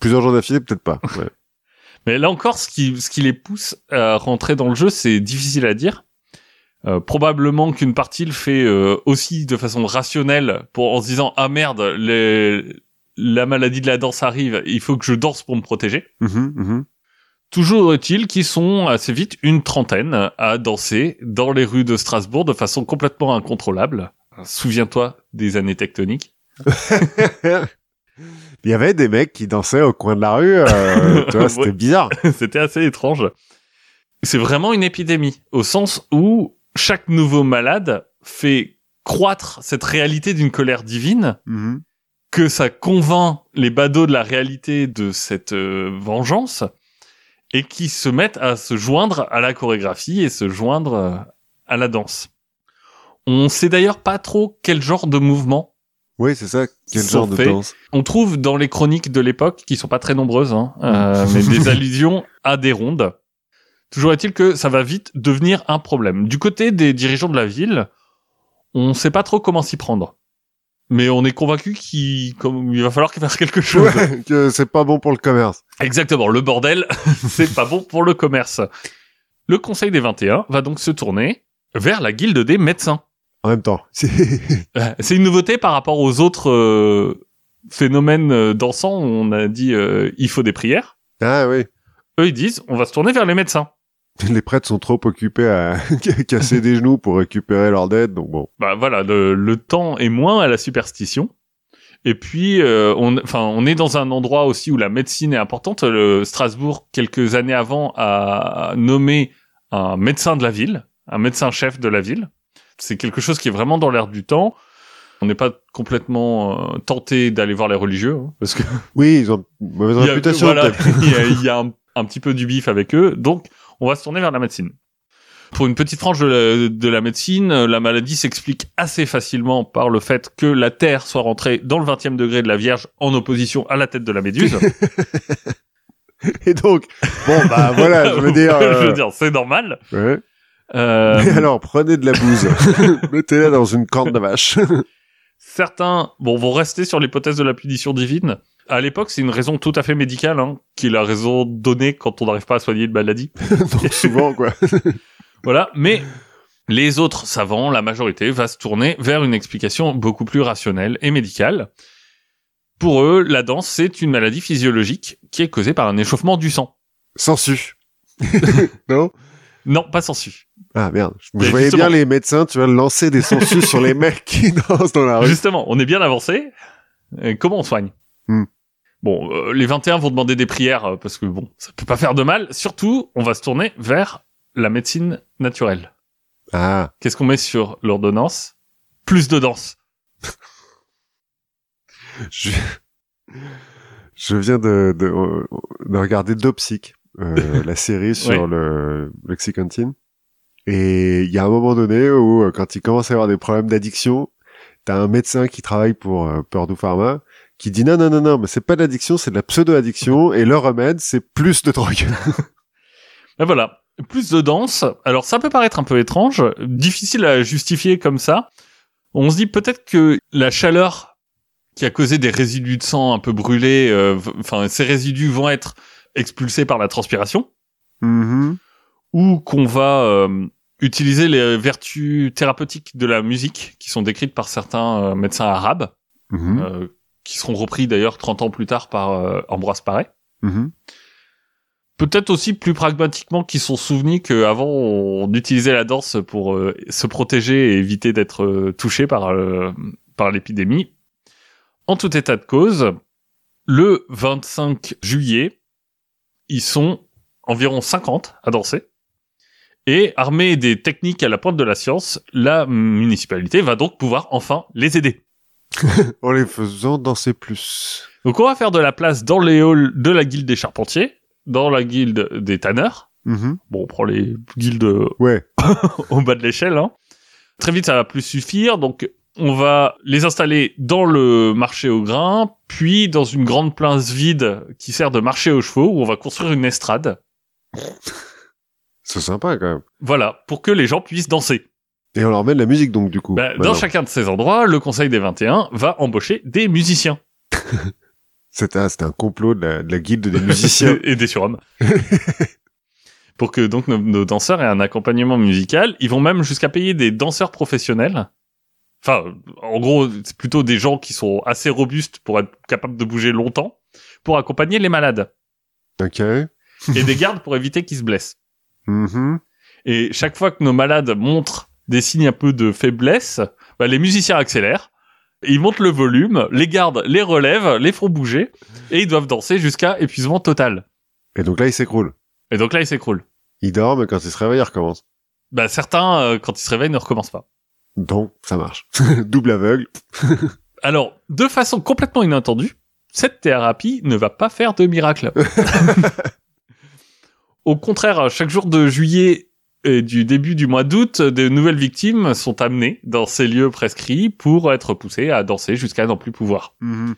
Plusieurs jours d'affilée, peut-être pas. Ouais. Mais là encore, ce qui, ce qui les pousse à rentrer dans le jeu, c'est difficile à dire. Euh, probablement qu'une partie le fait euh, aussi de façon rationnelle pour en se disant ah merde les- la maladie de la danse arrive il faut que je danse pour me protéger Mhm, mhm. toujours est-il qu'ils sont assez vite une trentaine à danser dans les rues de Strasbourg de façon complètement incontrôlable souviens-toi des années tectoniques Il y avait des mecs qui dansaient au coin de la rue, euh, tu vois, c'était Ouais. bizarre. C'était assez étrange. C'est vraiment une épidémie, au sens où chaque nouveau malade fait croître cette réalité d'une colère divine, Mhm. Que ça convainc les badauds de la réalité de cette euh, vengeance, et qui se mettent à se joindre à la chorégraphie et se joindre euh, à la danse. On sait d'ailleurs pas trop quel genre de mouvement Oui, c'est ça. Quel genre de danse on trouve dans les chroniques de l'époque, qui sont pas très nombreuses, hein, euh, mais des allusions à des rondes. Toujours est-il que ça va vite devenir un problème. Du côté des dirigeants de la ville, on sait pas trop comment s'y prendre. Mais on est convaincu qu'il comme, il va falloir faire quelque chose. Ouais, que c'est pas bon pour le commerce. Exactement, le bordel, c'est pas bon pour le commerce. Le Conseil des 21 va donc se tourner vers la guilde des médecins. En même temps, c'est Euh, C'est une nouveauté par rapport aux autres euh, phénomènes euh, dansants où on a dit euh, il faut des prières. ah oui. Eux ils disent on va se tourner vers les médecins. Les prêtres sont trop occupés à casser des genoux pour récupérer leur dette, donc bon. Bah voilà, le, le temps est moins à la superstition. Et puis euh, on, enfin on est dans un endroit aussi où la médecine est importante. Le Strasbourg quelques années avant a nommé un médecin de la ville, un médecin chef de la ville. C'est quelque chose qui est vraiment dans l'air du temps. On n'est pas complètement euh, tenté d'aller voir les religieux, hein, parce que Oui, ils ont une mauvaise il y a- réputation. voilà, peut-être. il y a, il y a un, un petit peu du bif avec eux, donc on va se tourner vers la médecine. Pour une petite frange de la, de la médecine, euh, la maladie s'explique assez facilement par le fait que la Terre soit rentrée dans le 20e degré de la Vierge en opposition à la tête de la Méduse. Et donc, bon, bah voilà, je veux dire. je euh, veux dire, c'est normal. ouais. Euh, Mais alors, prenez de la bouse, mettez-la dans une corne de vache. certains bon, vont rester sur l'hypothèse de la punition divine. À l'époque, c'est une raison tout à fait médicale, hein, qui est la raison donnée quand on n'arrive pas à soigner une maladie. donc souvent, quoi. Voilà, mais les autres savants, la majorité, va se tourner vers une explication beaucoup plus rationnelle et médicale. Pour eux, la danse, c'est une maladie physiologique qui est causée par un échauffement du sang. Sans su. non? Non, pas sans su. Ah merde. Je, je voyais bien les médecins, tu vois, lancer des sangsues sur les mecs qui dansent dans la rue. Justement, on est bien avancé. Euh, comment on soigne? Hmm. Bon, euh, les 21 vont demander des prières euh, parce que bon, ça peut pas faire de mal. Surtout, on va se tourner vers la médecine naturelle. Ah, Qu'est-ce qu'on met sur l'ordonnance? Plus de danse. je, je viens de, de, de regarder Dopsic, euh, la série sur Ouais. le Lexicantine. Et il y a un moment donné où, euh, quand il commence à avoir des problèmes d'addiction, t'as un médecin qui travaille pour euh, Purdue Pharma qui dit non, non, non, non, mais c'est pas de l'addiction, c'est de la pseudo-addiction et leur remède, c'est plus de drogue. Ben voilà, plus de danse. Alors ça peut paraître un peu étrange, difficile à justifier comme ça. On se dit peut-être que la chaleur qui a causé des résidus de sang un peu brûlés, euh, enfin ces résidus vont être expulsés par la transpiration, Mhm. ou qu'on va euh, utiliser les vertus thérapeutiques de la musique qui sont décrites par certains euh, médecins arabes, Mhm. euh, qui seront repris d'ailleurs 30 ans plus tard par euh, Ambroise Paré. Mhm. Peut-être aussi plus pragmatiquement qu'ils sont souvenus qu'avant on utilisait la danse pour euh, se protéger et éviter d'être euh, touché par euh, par l'épidémie. En tout état de cause, le 25 juillet, ils sont environ 50 à danser. Et armés des techniques à la pointe de la science, la municipalité va donc pouvoir enfin les aider. En les faisant danser plus. Donc on va faire de la place dans les halls de la guilde des charpentiers, dans la guilde des tanneurs. Mhm. Bon, on prend les guildes Ouais. au bas de l'échelle. Hein. Très vite, ça va plus suffire. Donc, on va les installer dans le marché au grain, puis dans une grande place vide qui sert de marché aux chevaux, où on va construire une estrade. C'est sympa quand même. Voilà, pour que les gens puissent danser. Et on leur met de la musique donc du coup. Bah, dans chacun de ces endroits, le Conseil des 21 va embaucher des musiciens C'était un, un complot de la, de la guilde des musiciens. et des surhommes. pour que donc nos, nos danseurs aient un accompagnement musical. Ils vont même jusqu'à payer des danseurs professionnels. Enfin, en gros, c'est plutôt des gens qui sont assez robustes pour être capables de bouger longtemps, pour accompagner les malades. ok. Et des gardes pour éviter qu'ils se blessent. Mhm. Et chaque fois que nos malades montrent des signes un peu de faiblesse, bah, les musiciens accélèrent. Ils montent le volume, les gardes les relèvent, les font bouger, et ils doivent danser jusqu'à épuisement total. Et donc là, il s'écroule. Et donc là, ils s'écroulent. Il dort, mais quand il se réveille, il recommence. Bah, certains, euh, quand ils se réveillent, ne recommencent pas. Donc, ça marche. Double aveugle. Alors, de façon complètement inattendue, cette thérapie ne va pas faire de miracle. Au contraire, chaque jour de juillet et du début du mois d'août, de nouvelles victimes sont amenées dans ces lieux prescrits pour être poussées à danser jusqu'à n'en plus pouvoir. Mhm.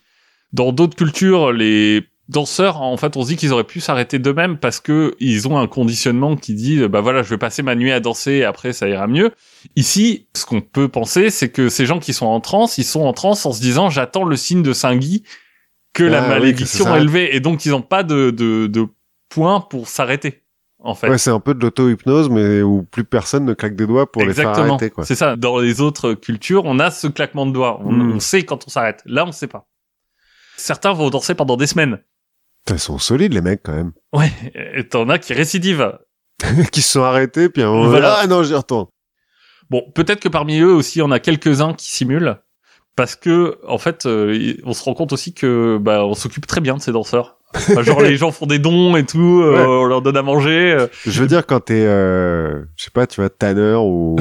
Dans d'autres cultures, les danseurs, en fait, on se dit qu'ils auraient pu s'arrêter d'eux-mêmes parce que ils ont un conditionnement qui dit, bah voilà, je vais passer ma nuit à danser et après ça ira mieux. Ici, ce qu'on peut penser, c'est que ces gens qui sont en transe, ils sont en transe en se disant, j'attends le signe de Saint-Guy que la Ah oui, que malédiction élevée et donc ils n'ont pas de, de, de point pour s'arrêter, en fait. Ouais, c'est un peu de l'auto-hypnose, mais où plus personne ne claque des doigts pour les faire Exactement. arrêter, quoi. C'est ça. Dans les autres cultures, on a ce claquement de doigts. On, Mm. on sait quand on s'arrête. Là, on sait pas. Certains vont danser pendant des semaines. Ils sont solides, les mecs, quand même. Ouais, et t'en as qui récidivent. qui se sont arrêtés, puis on Voilà. Ah non, j'y retourne. Bon, peut-être que parmi eux aussi, on a quelques-uns qui simulent. Parce que, en fait, euh, on se rend compte aussi que, bah, on s'occupe très bien de ces danseurs. Enfin, genre, les gens font des dons et tout, euh, Ouais. on leur donne à manger. euh. Je veux dire, quand t'es, euh, je sais pas, tu vois, tanneur ou,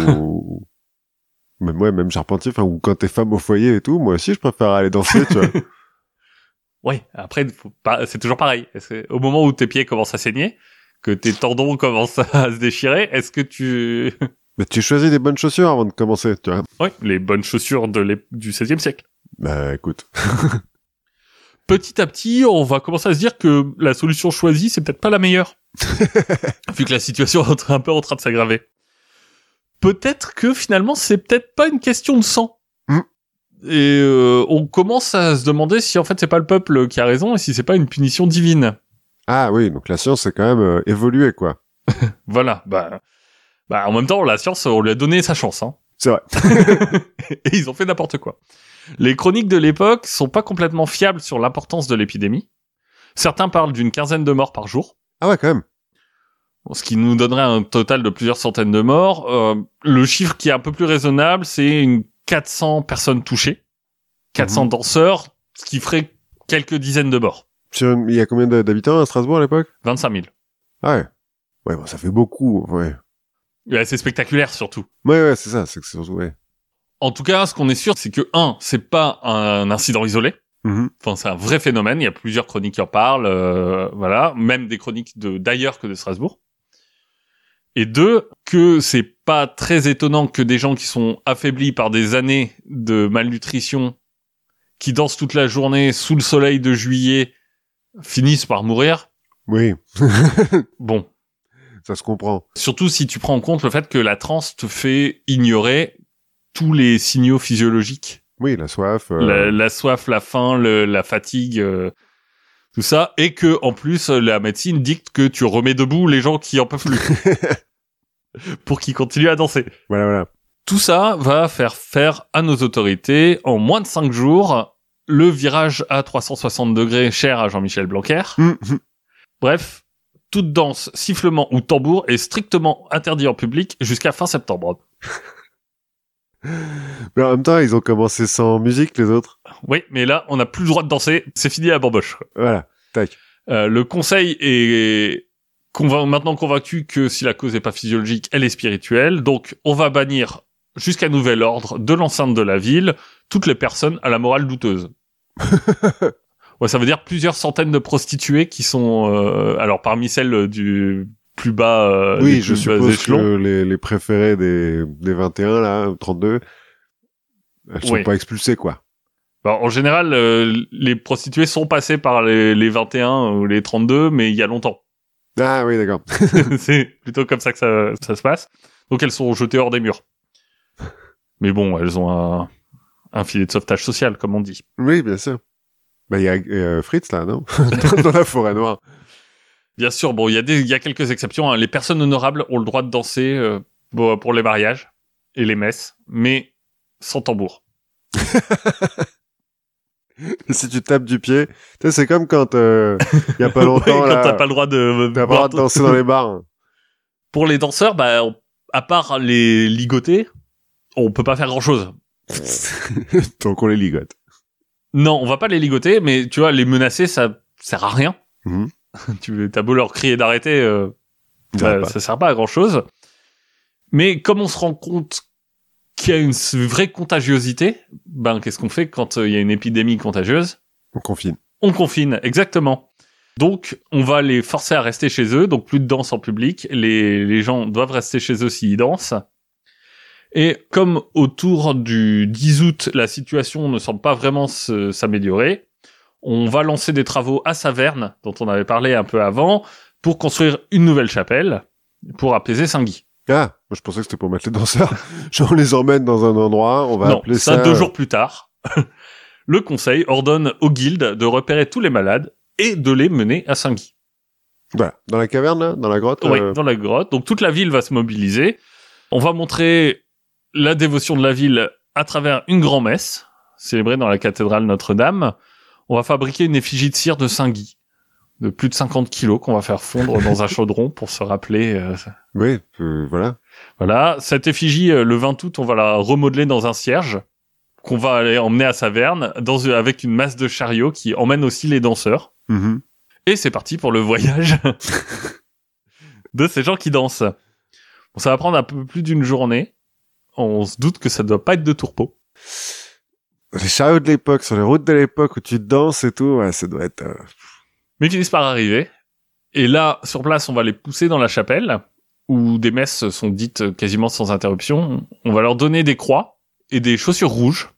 Même ouais, même charpentier, enfin, ou quand t'es femme au foyer et tout, moi aussi, je préfère aller danser, tu vois. Ouais, après, pas, c'est toujours pareil. Au moment où tes pieds commencent à saigner, que tes tendons commencent à se déchirer, est-ce que tu... Mais tu choisis des bonnes chaussures avant de commencer, tu vois. Ouais, les bonnes chaussures de du 16e siècle. Bah, écoute. Petit à petit, on va commencer à se dire que la solution choisie, c'est peut-être pas la meilleure. Vu que la situation est un peu en train de s'aggraver. Peut-être que finalement, c'est peut-être pas une question de sang. Mm. Et euh, on commence à se demander si en fait c'est pas le peuple qui a raison et si c'est pas une punition divine. Ah oui, donc la science, c'est quand même euh, évolué, quoi. Voilà. Bah, bah, en même temps, la science, on lui a donné sa chance. Hein. C'est vrai. et ils ont fait n'importe quoi. Les chroniques de l'époque sont pas complètement fiables sur l'importance de l'épidémie. Certains parlent d'une quinzaine de morts par jour, Ah ouais, quand même. ce qui nous donnerait un total de plusieurs centaines de morts. Euh, le chiffre qui est un peu plus raisonnable, c'est une 400 personnes touchées, 400 Mhm. danseurs, ce qui ferait quelques dizaines de morts. Il y a combien d'habitants à Strasbourg à l'époque? 25 000. Ah ouais. Ouais, bon, ça fait beaucoup, ouais. C'est spectaculaire surtout. Ouais, ouais, c'est ça, c'est surtout, ouais. En tout cas, ce qu'on est sûr, c'est que un, c'est pas un incident isolé. Mhm. Enfin, c'est un vrai phénomène. Il y a plusieurs chroniques qui en parlent. euh, voilà, même des chroniques de d'ailleurs que de Strasbourg. Et deux, que c'est pas très étonnant que des gens qui sont affaiblis par des années de malnutrition, qui dansent toute la journée sous le soleil de juillet, finissent par mourir. Oui, Bon, ça se comprend. surtout si tu prends en compte le fait que la transe te fait ignorer tous les signaux physiologiques Oui, la soif. euh, la, la soif, la faim, le- la fatigue, euh, tout ça, et que en plus la médecine dicte que tu remets debout les gens qui en peuvent plus pour qu'ils continuent à danser. Voilà, voilà. Tout ça va faire faire à nos autorités en moins de cinq jours le virage à 360 degrés cher à Jean-Michel Blanquer. Mhm. Bref, toute danse, sifflement ou tambour est strictement interdit en public jusqu'à fin septembre. Mais en même temps, ils ont commencé sans musique, les autres. Oui, mais là, on n'a plus le droit de danser, c'est fini à bamboche. Voilà. Tac. Euh, le conseil est convain- maintenant convaincu que si la cause n'est pas physiologique, elle est spirituelle. Donc, on va bannir jusqu'à nouvel ordre de l'enceinte de la ville toutes les personnes à la morale douteuse. ouais, ça veut dire plusieurs centaines de prostituées qui sont, euh, alors parmi celles du plus bas, euh, oui, je suppose que les, les préférés des, des 21, là, ou 32, elles sont Oui. pas expulsées, quoi. Bah, en général, euh, les prostituées sont passées par les, les 21 ou les 32, mais il y a longtemps. Ah oui, d'accord. c'est plutôt comme ça que ça, ça se passe. Donc elles sont jetées hors des murs. Mais bon, elles ont un, un filet de sauvetage social, comme on dit. Oui, bien sûr. Bah, il y a euh, Fritz, là, non? Dans la forêt noire. Bien sûr, bon, il y a des, il y a quelques exceptions. hein. Les personnes honorables ont le droit de danser euh, pour les mariages et les messes, mais sans tambour. si tu tapes du pied, tu sais, c'est comme quand euh, il y a pas Ouais, longtemps, quand t'as pas le droit de, t'as pas le droit de danser dans les bars. Pour les danseurs, bah, on- à part les ligoter, on peut pas faire grand chose. Donc on les ligote. Non, on va pas les ligoter, mais tu vois, les menacer, ça sert à rien. Mhm. tu t'as beau leur crier d'arrêter, euh, Ça va ça, sert pas à grand chose. Mais comme on se rend compte qu'il y a une vraie contagiosité, ben qu'est-ce qu'on fait quand euh, il y a une épidémie contagieuse? On confine. On confine, exactement. Donc, on va les forcer à rester chez eux, donc plus de danse en public. Les, les gens doivent rester chez eux s'ils dansent. Et comme autour du 10 août, la situation ne semble pas vraiment s'améliorer, on va lancer des travaux à Saverne, dont on avait parlé un peu avant, pour construire une nouvelle chapelle, pour apaiser Saint-Guy. Ah, moi je pensais que c'était pour mettre les danseurs. On les emmène dans un endroit, on va non, appeler ça, ça... deux jours plus tard. le conseil ordonne aux guildes de repérer tous les malades et de les mener à Saint-Guy. Voilà, dans la caverne, dans la grotte. Oui, euh, dans la grotte. Donc toute la ville va se mobiliser. On va montrer la dévotion de la ville à travers une grand-messe célébrée dans la cathédrale Notre-Dame. On va fabriquer une effigie de cire de Saint-Guy de plus de 50 kilos qu'on va faire fondre dans un chaudron pour se rappeler. euh, Oui, euh, voilà. voilà, cette effigie, euh, le 20 août, on va la remodeler dans un cierge qu'on va aller emmener à Saverne dans, avec une masse de chariots qui emmène aussi les danseurs. Mhm. Et c'est parti pour le voyage de ces gens qui dansent. Bon, ça va prendre un peu plus d'une journée. on se doute que ça doit pas être de tourpeau. Les chariots de l'époque, sur les routes de l'époque où tu danses et tout, ouais, ça doit être... euh, Mais ils finissent par arriver. Et là, sur place, on va les pousser dans la chapelle, où des messes sont dites quasiment sans interruption. On va leur donner des croix et des chaussures rouges.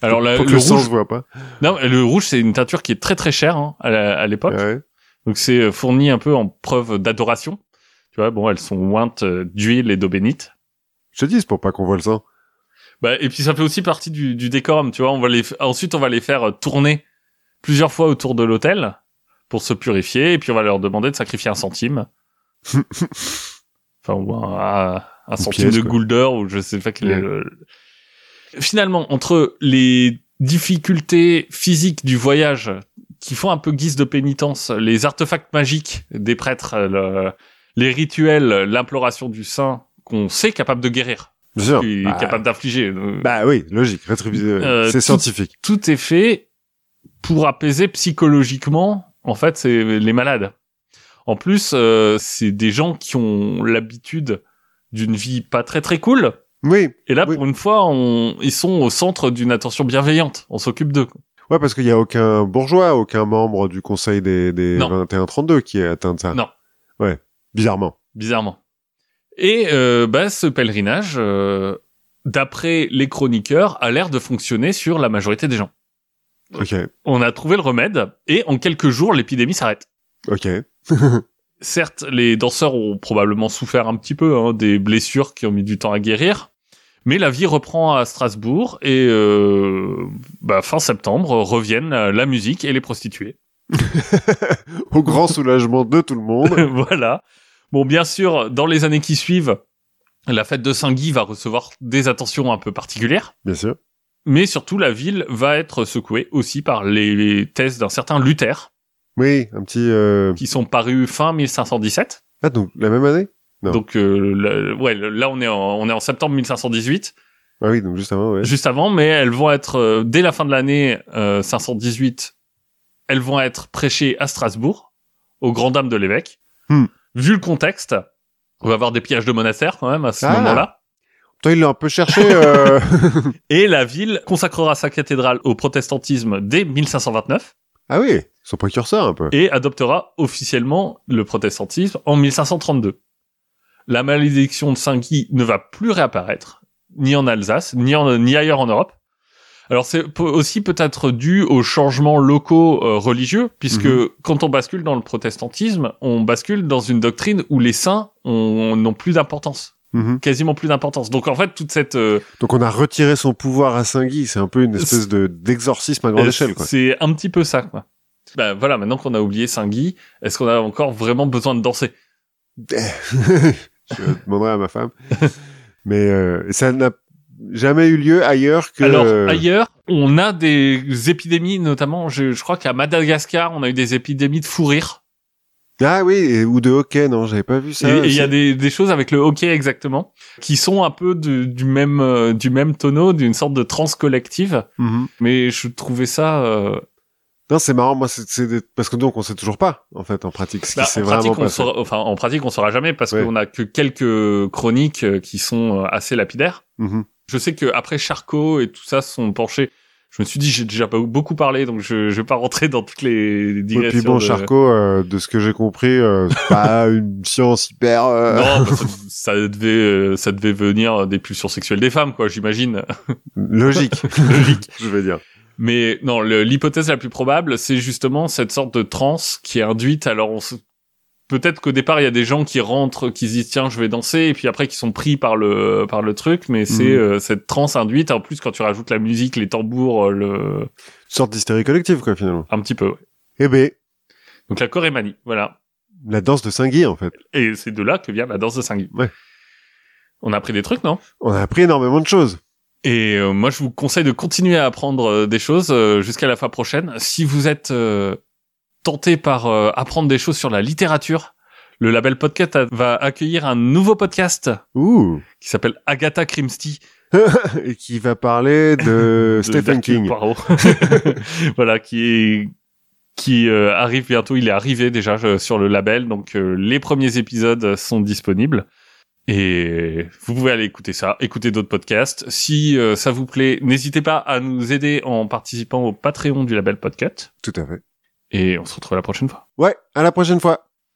Alors la- pour que le le sang rouge, se voit pas. non, le rouge c'est une teinture qui est très très chère hein, à l'époque. Ouais. Donc c'est euh, fourni un peu en preuve d'adoration. Tu vois, bon, elles sont ointes euh, d'huile et d'eau bénite. Je te dis, c'est pour pas qu'on voit le sang. Bah, et puis ça fait aussi partie du, du décorum, tu vois. On va les, ensuite on va les faire euh, tourner plusieurs fois autour de l'autel pour se purifier, et puis on va leur demander de sacrifier un centime. enfin, ou un, centime pièce, de. Goulder, ou je sais pas quel est Ouais. le... Finalement, entre les difficultés physiques du voyage qui font un peu guise de pénitence, les artefacts magiques des prêtres, le- les rituels, l'imploration du saint qu'on sait capable de guérir, Bien sûr. qui est Bah, capable d'infliger. euh, bah oui, logique, rétribuer. Euh, c'est scientifique. tout est fait pour apaiser psychologiquement, en fait, c'est les malades. En plus, euh, c'est des gens qui ont l'habitude d'une vie pas très très cool. Oui. Et là, Oui. pour une fois, on, ils sont au centre d'une attention bienveillante. On s'occupe d'eux. Ouais, parce qu'il y a aucun bourgeois, aucun membre du conseil des, des Non. 21-32 qui est atteint de ça. Non. Ouais. Bizarrement. bizarrement. Et euh, bah, ce pèlerinage, euh, d'après les chroniqueurs, a l'air de fonctionner sur la majorité des gens. On a trouvé le remède, et en quelques jours, l'épidémie s'arrête. Ok. Certes, les danseurs ont probablement souffert un petit peu hein, des blessures qui ont mis du temps à guérir, mais la vie reprend à Strasbourg et euh, bah, fin septembre reviennent la musique et les prostituées. Au grand soulagement de tout le monde. voilà. Bon, bien sûr, dans les années qui suivent, la fête de Saint-Guy va recevoir des attentions un peu particulières, Bien sûr. mais surtout la ville va être secouée aussi par les, les thèses d'un certain Luther, Oui, un petit. Euh... qui sont parus fin 1517. Ah donc la même année? Non. Donc, euh, le- ouais, le- là on est en, on est en septembre 1518. Ah oui, donc juste avant, ouais. juste avant, mais elles vont être euh, dès la fin de l'année euh, 518, elles vont être prêchées à Strasbourg, aux grandes dames de l'évêque. Hmm. Vu le contexte, on va avoir des pillages de monastères quand même à ce Ah. moment-là. Toi, il l'a un peu cherché. Euh... Et la ville consacrera sa cathédrale au protestantisme dès 1529 ah oui, son précurseur un peu. et adoptera officiellement le protestantisme en 1532. La malédiction de Saint-Guy ne va plus réapparaître, ni en Alsace, ni, en, ni ailleurs en Europe. Alors c'est aussi peut-être dû aux changements locaux euh, religieux, puisque Mhm. quand on bascule dans le protestantisme, on bascule dans une doctrine où les saints ont- n'ont plus d'importance, Mhm. quasiment plus d'importance. Donc en fait, toute cette euh, Donc on a retiré son pouvoir à Saint-Guy. C'est un peu une espèce de d'exorcisme à grande échelle, quoi. C'est un petit peu ça, quoi. Bah voilà, maintenant qu'on a oublié Saint-Guy, est-ce qu'on a encore vraiment besoin de danser? Je demanderai à ma femme. Mais euh, ça n'a jamais eu lieu ailleurs que. Alors ailleurs, on a des épidémies, notamment, je, je crois qu'à Madagascar, on a eu des épidémies de fou rire. Ah oui, ou de hockey, non, j'avais pas vu ça. et il y a des, des choses avec le hockey exactement, qui sont un peu de- du même euh, du même tonneau, d'une sorte de transe collective. Mhm. Mais je trouvais ça. euh, Non, c'est marrant, moi, c'est- des- parce que donc on sait toujours pas, en fait, en pratique, ce bah, qui s'est en vraiment pratique, on saura, enfin en pratique, on saura jamais parce Ouais. qu'on a que quelques chroniques euh, qui sont euh, assez lapidaires. Mhm. Je sais que après Charcot et tout ça sont penchés. Je me suis dit j'ai déjà beaucoup parlé donc je je vais pas rentrer dans toutes les Et digressions. puis bon, de- Charcot, euh, de ce que j'ai compris, euh, c'est pas une science hyper. euh, Non, bah, ça, ça devait euh, ça devait venir des pulsions sexuelles des femmes quoi, j'imagine. logique, Logique. je veux dire. Mais non, l'hypothèse la plus probable, c'est justement cette sorte de transe qui est induite. Alors, on peut-être qu'au départ, il y a des gens qui rentrent, qui se disent tiens, je vais danser, et puis après, qui sont pris par le par le truc. Mais c'est Mhm. euh, cette transe induite. En plus, quand tu rajoutes la musique, les tambours, euh, le Une sorte d'hystérie collective, quoi, finalement. un petit peu. ouais. Eh ben, Donc la chorémanie, voilà. la danse de Saint-Guy, en fait. Et c'est de là que vient la danse de Saint-Guy. Ouais. On a appris des trucs, non? On a appris énormément de choses. Et euh, moi, je vous conseille de continuer à apprendre euh, des choses euh, jusqu'à la fois prochaine. Si vous êtes euh, tenté par euh, apprendre des choses sur la littérature, le label Podcast va accueillir un nouveau podcast qui s'appelle Agatha Christie. et qui va parler de, Stephen King. voilà, qui qui euh, arrive bientôt. Il est arrivé déjà euh, sur le label, donc euh, les premiers épisodes sont disponibles. Et vous pouvez aller écouter ça, écouter d'autres podcasts. Si ça vous plaît, n'hésitez pas à nous aider en participant au Patreon du label Podcast. Tout à fait. Et on se retrouve la prochaine fois. Ouais, à la prochaine fois.